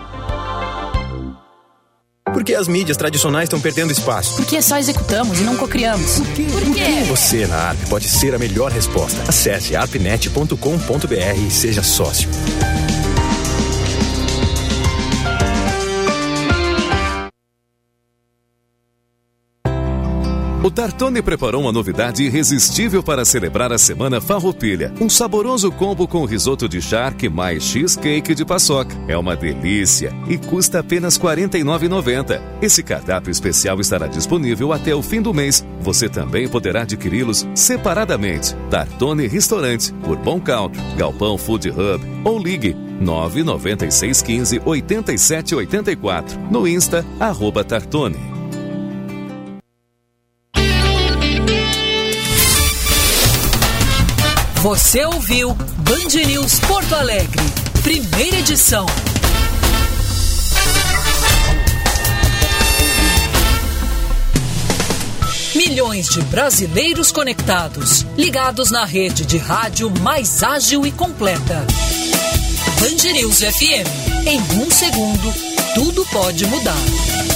Por que as mídias tradicionais estão perdendo espaço? Porque só executamos e não cocriamos. Por quê? Por quê? Você na ARP pode ser a melhor resposta. Acesse arpnet.com.br e seja sócio. O Tartone preparou uma novidade irresistível para celebrar a Semana Farroupilha. Um saboroso combo com risoto de charque mais cheesecake de paçoca. É uma delícia e custa apenas R$ 49,90. Esse cardápio especial estará disponível até o fim do mês. Você também poderá adquiri-los separadamente. Tartone Restaurante, por Bom Country, Galpão Food Hub ou ligue 99615 8784. No Insta, arroba Tartone. Você ouviu Band News Porto Alegre, primeira edição. Milhões de brasileiros conectados, ligados na rede de rádio mais ágil e completa. Band News FM. Em um segundo, tudo pode mudar.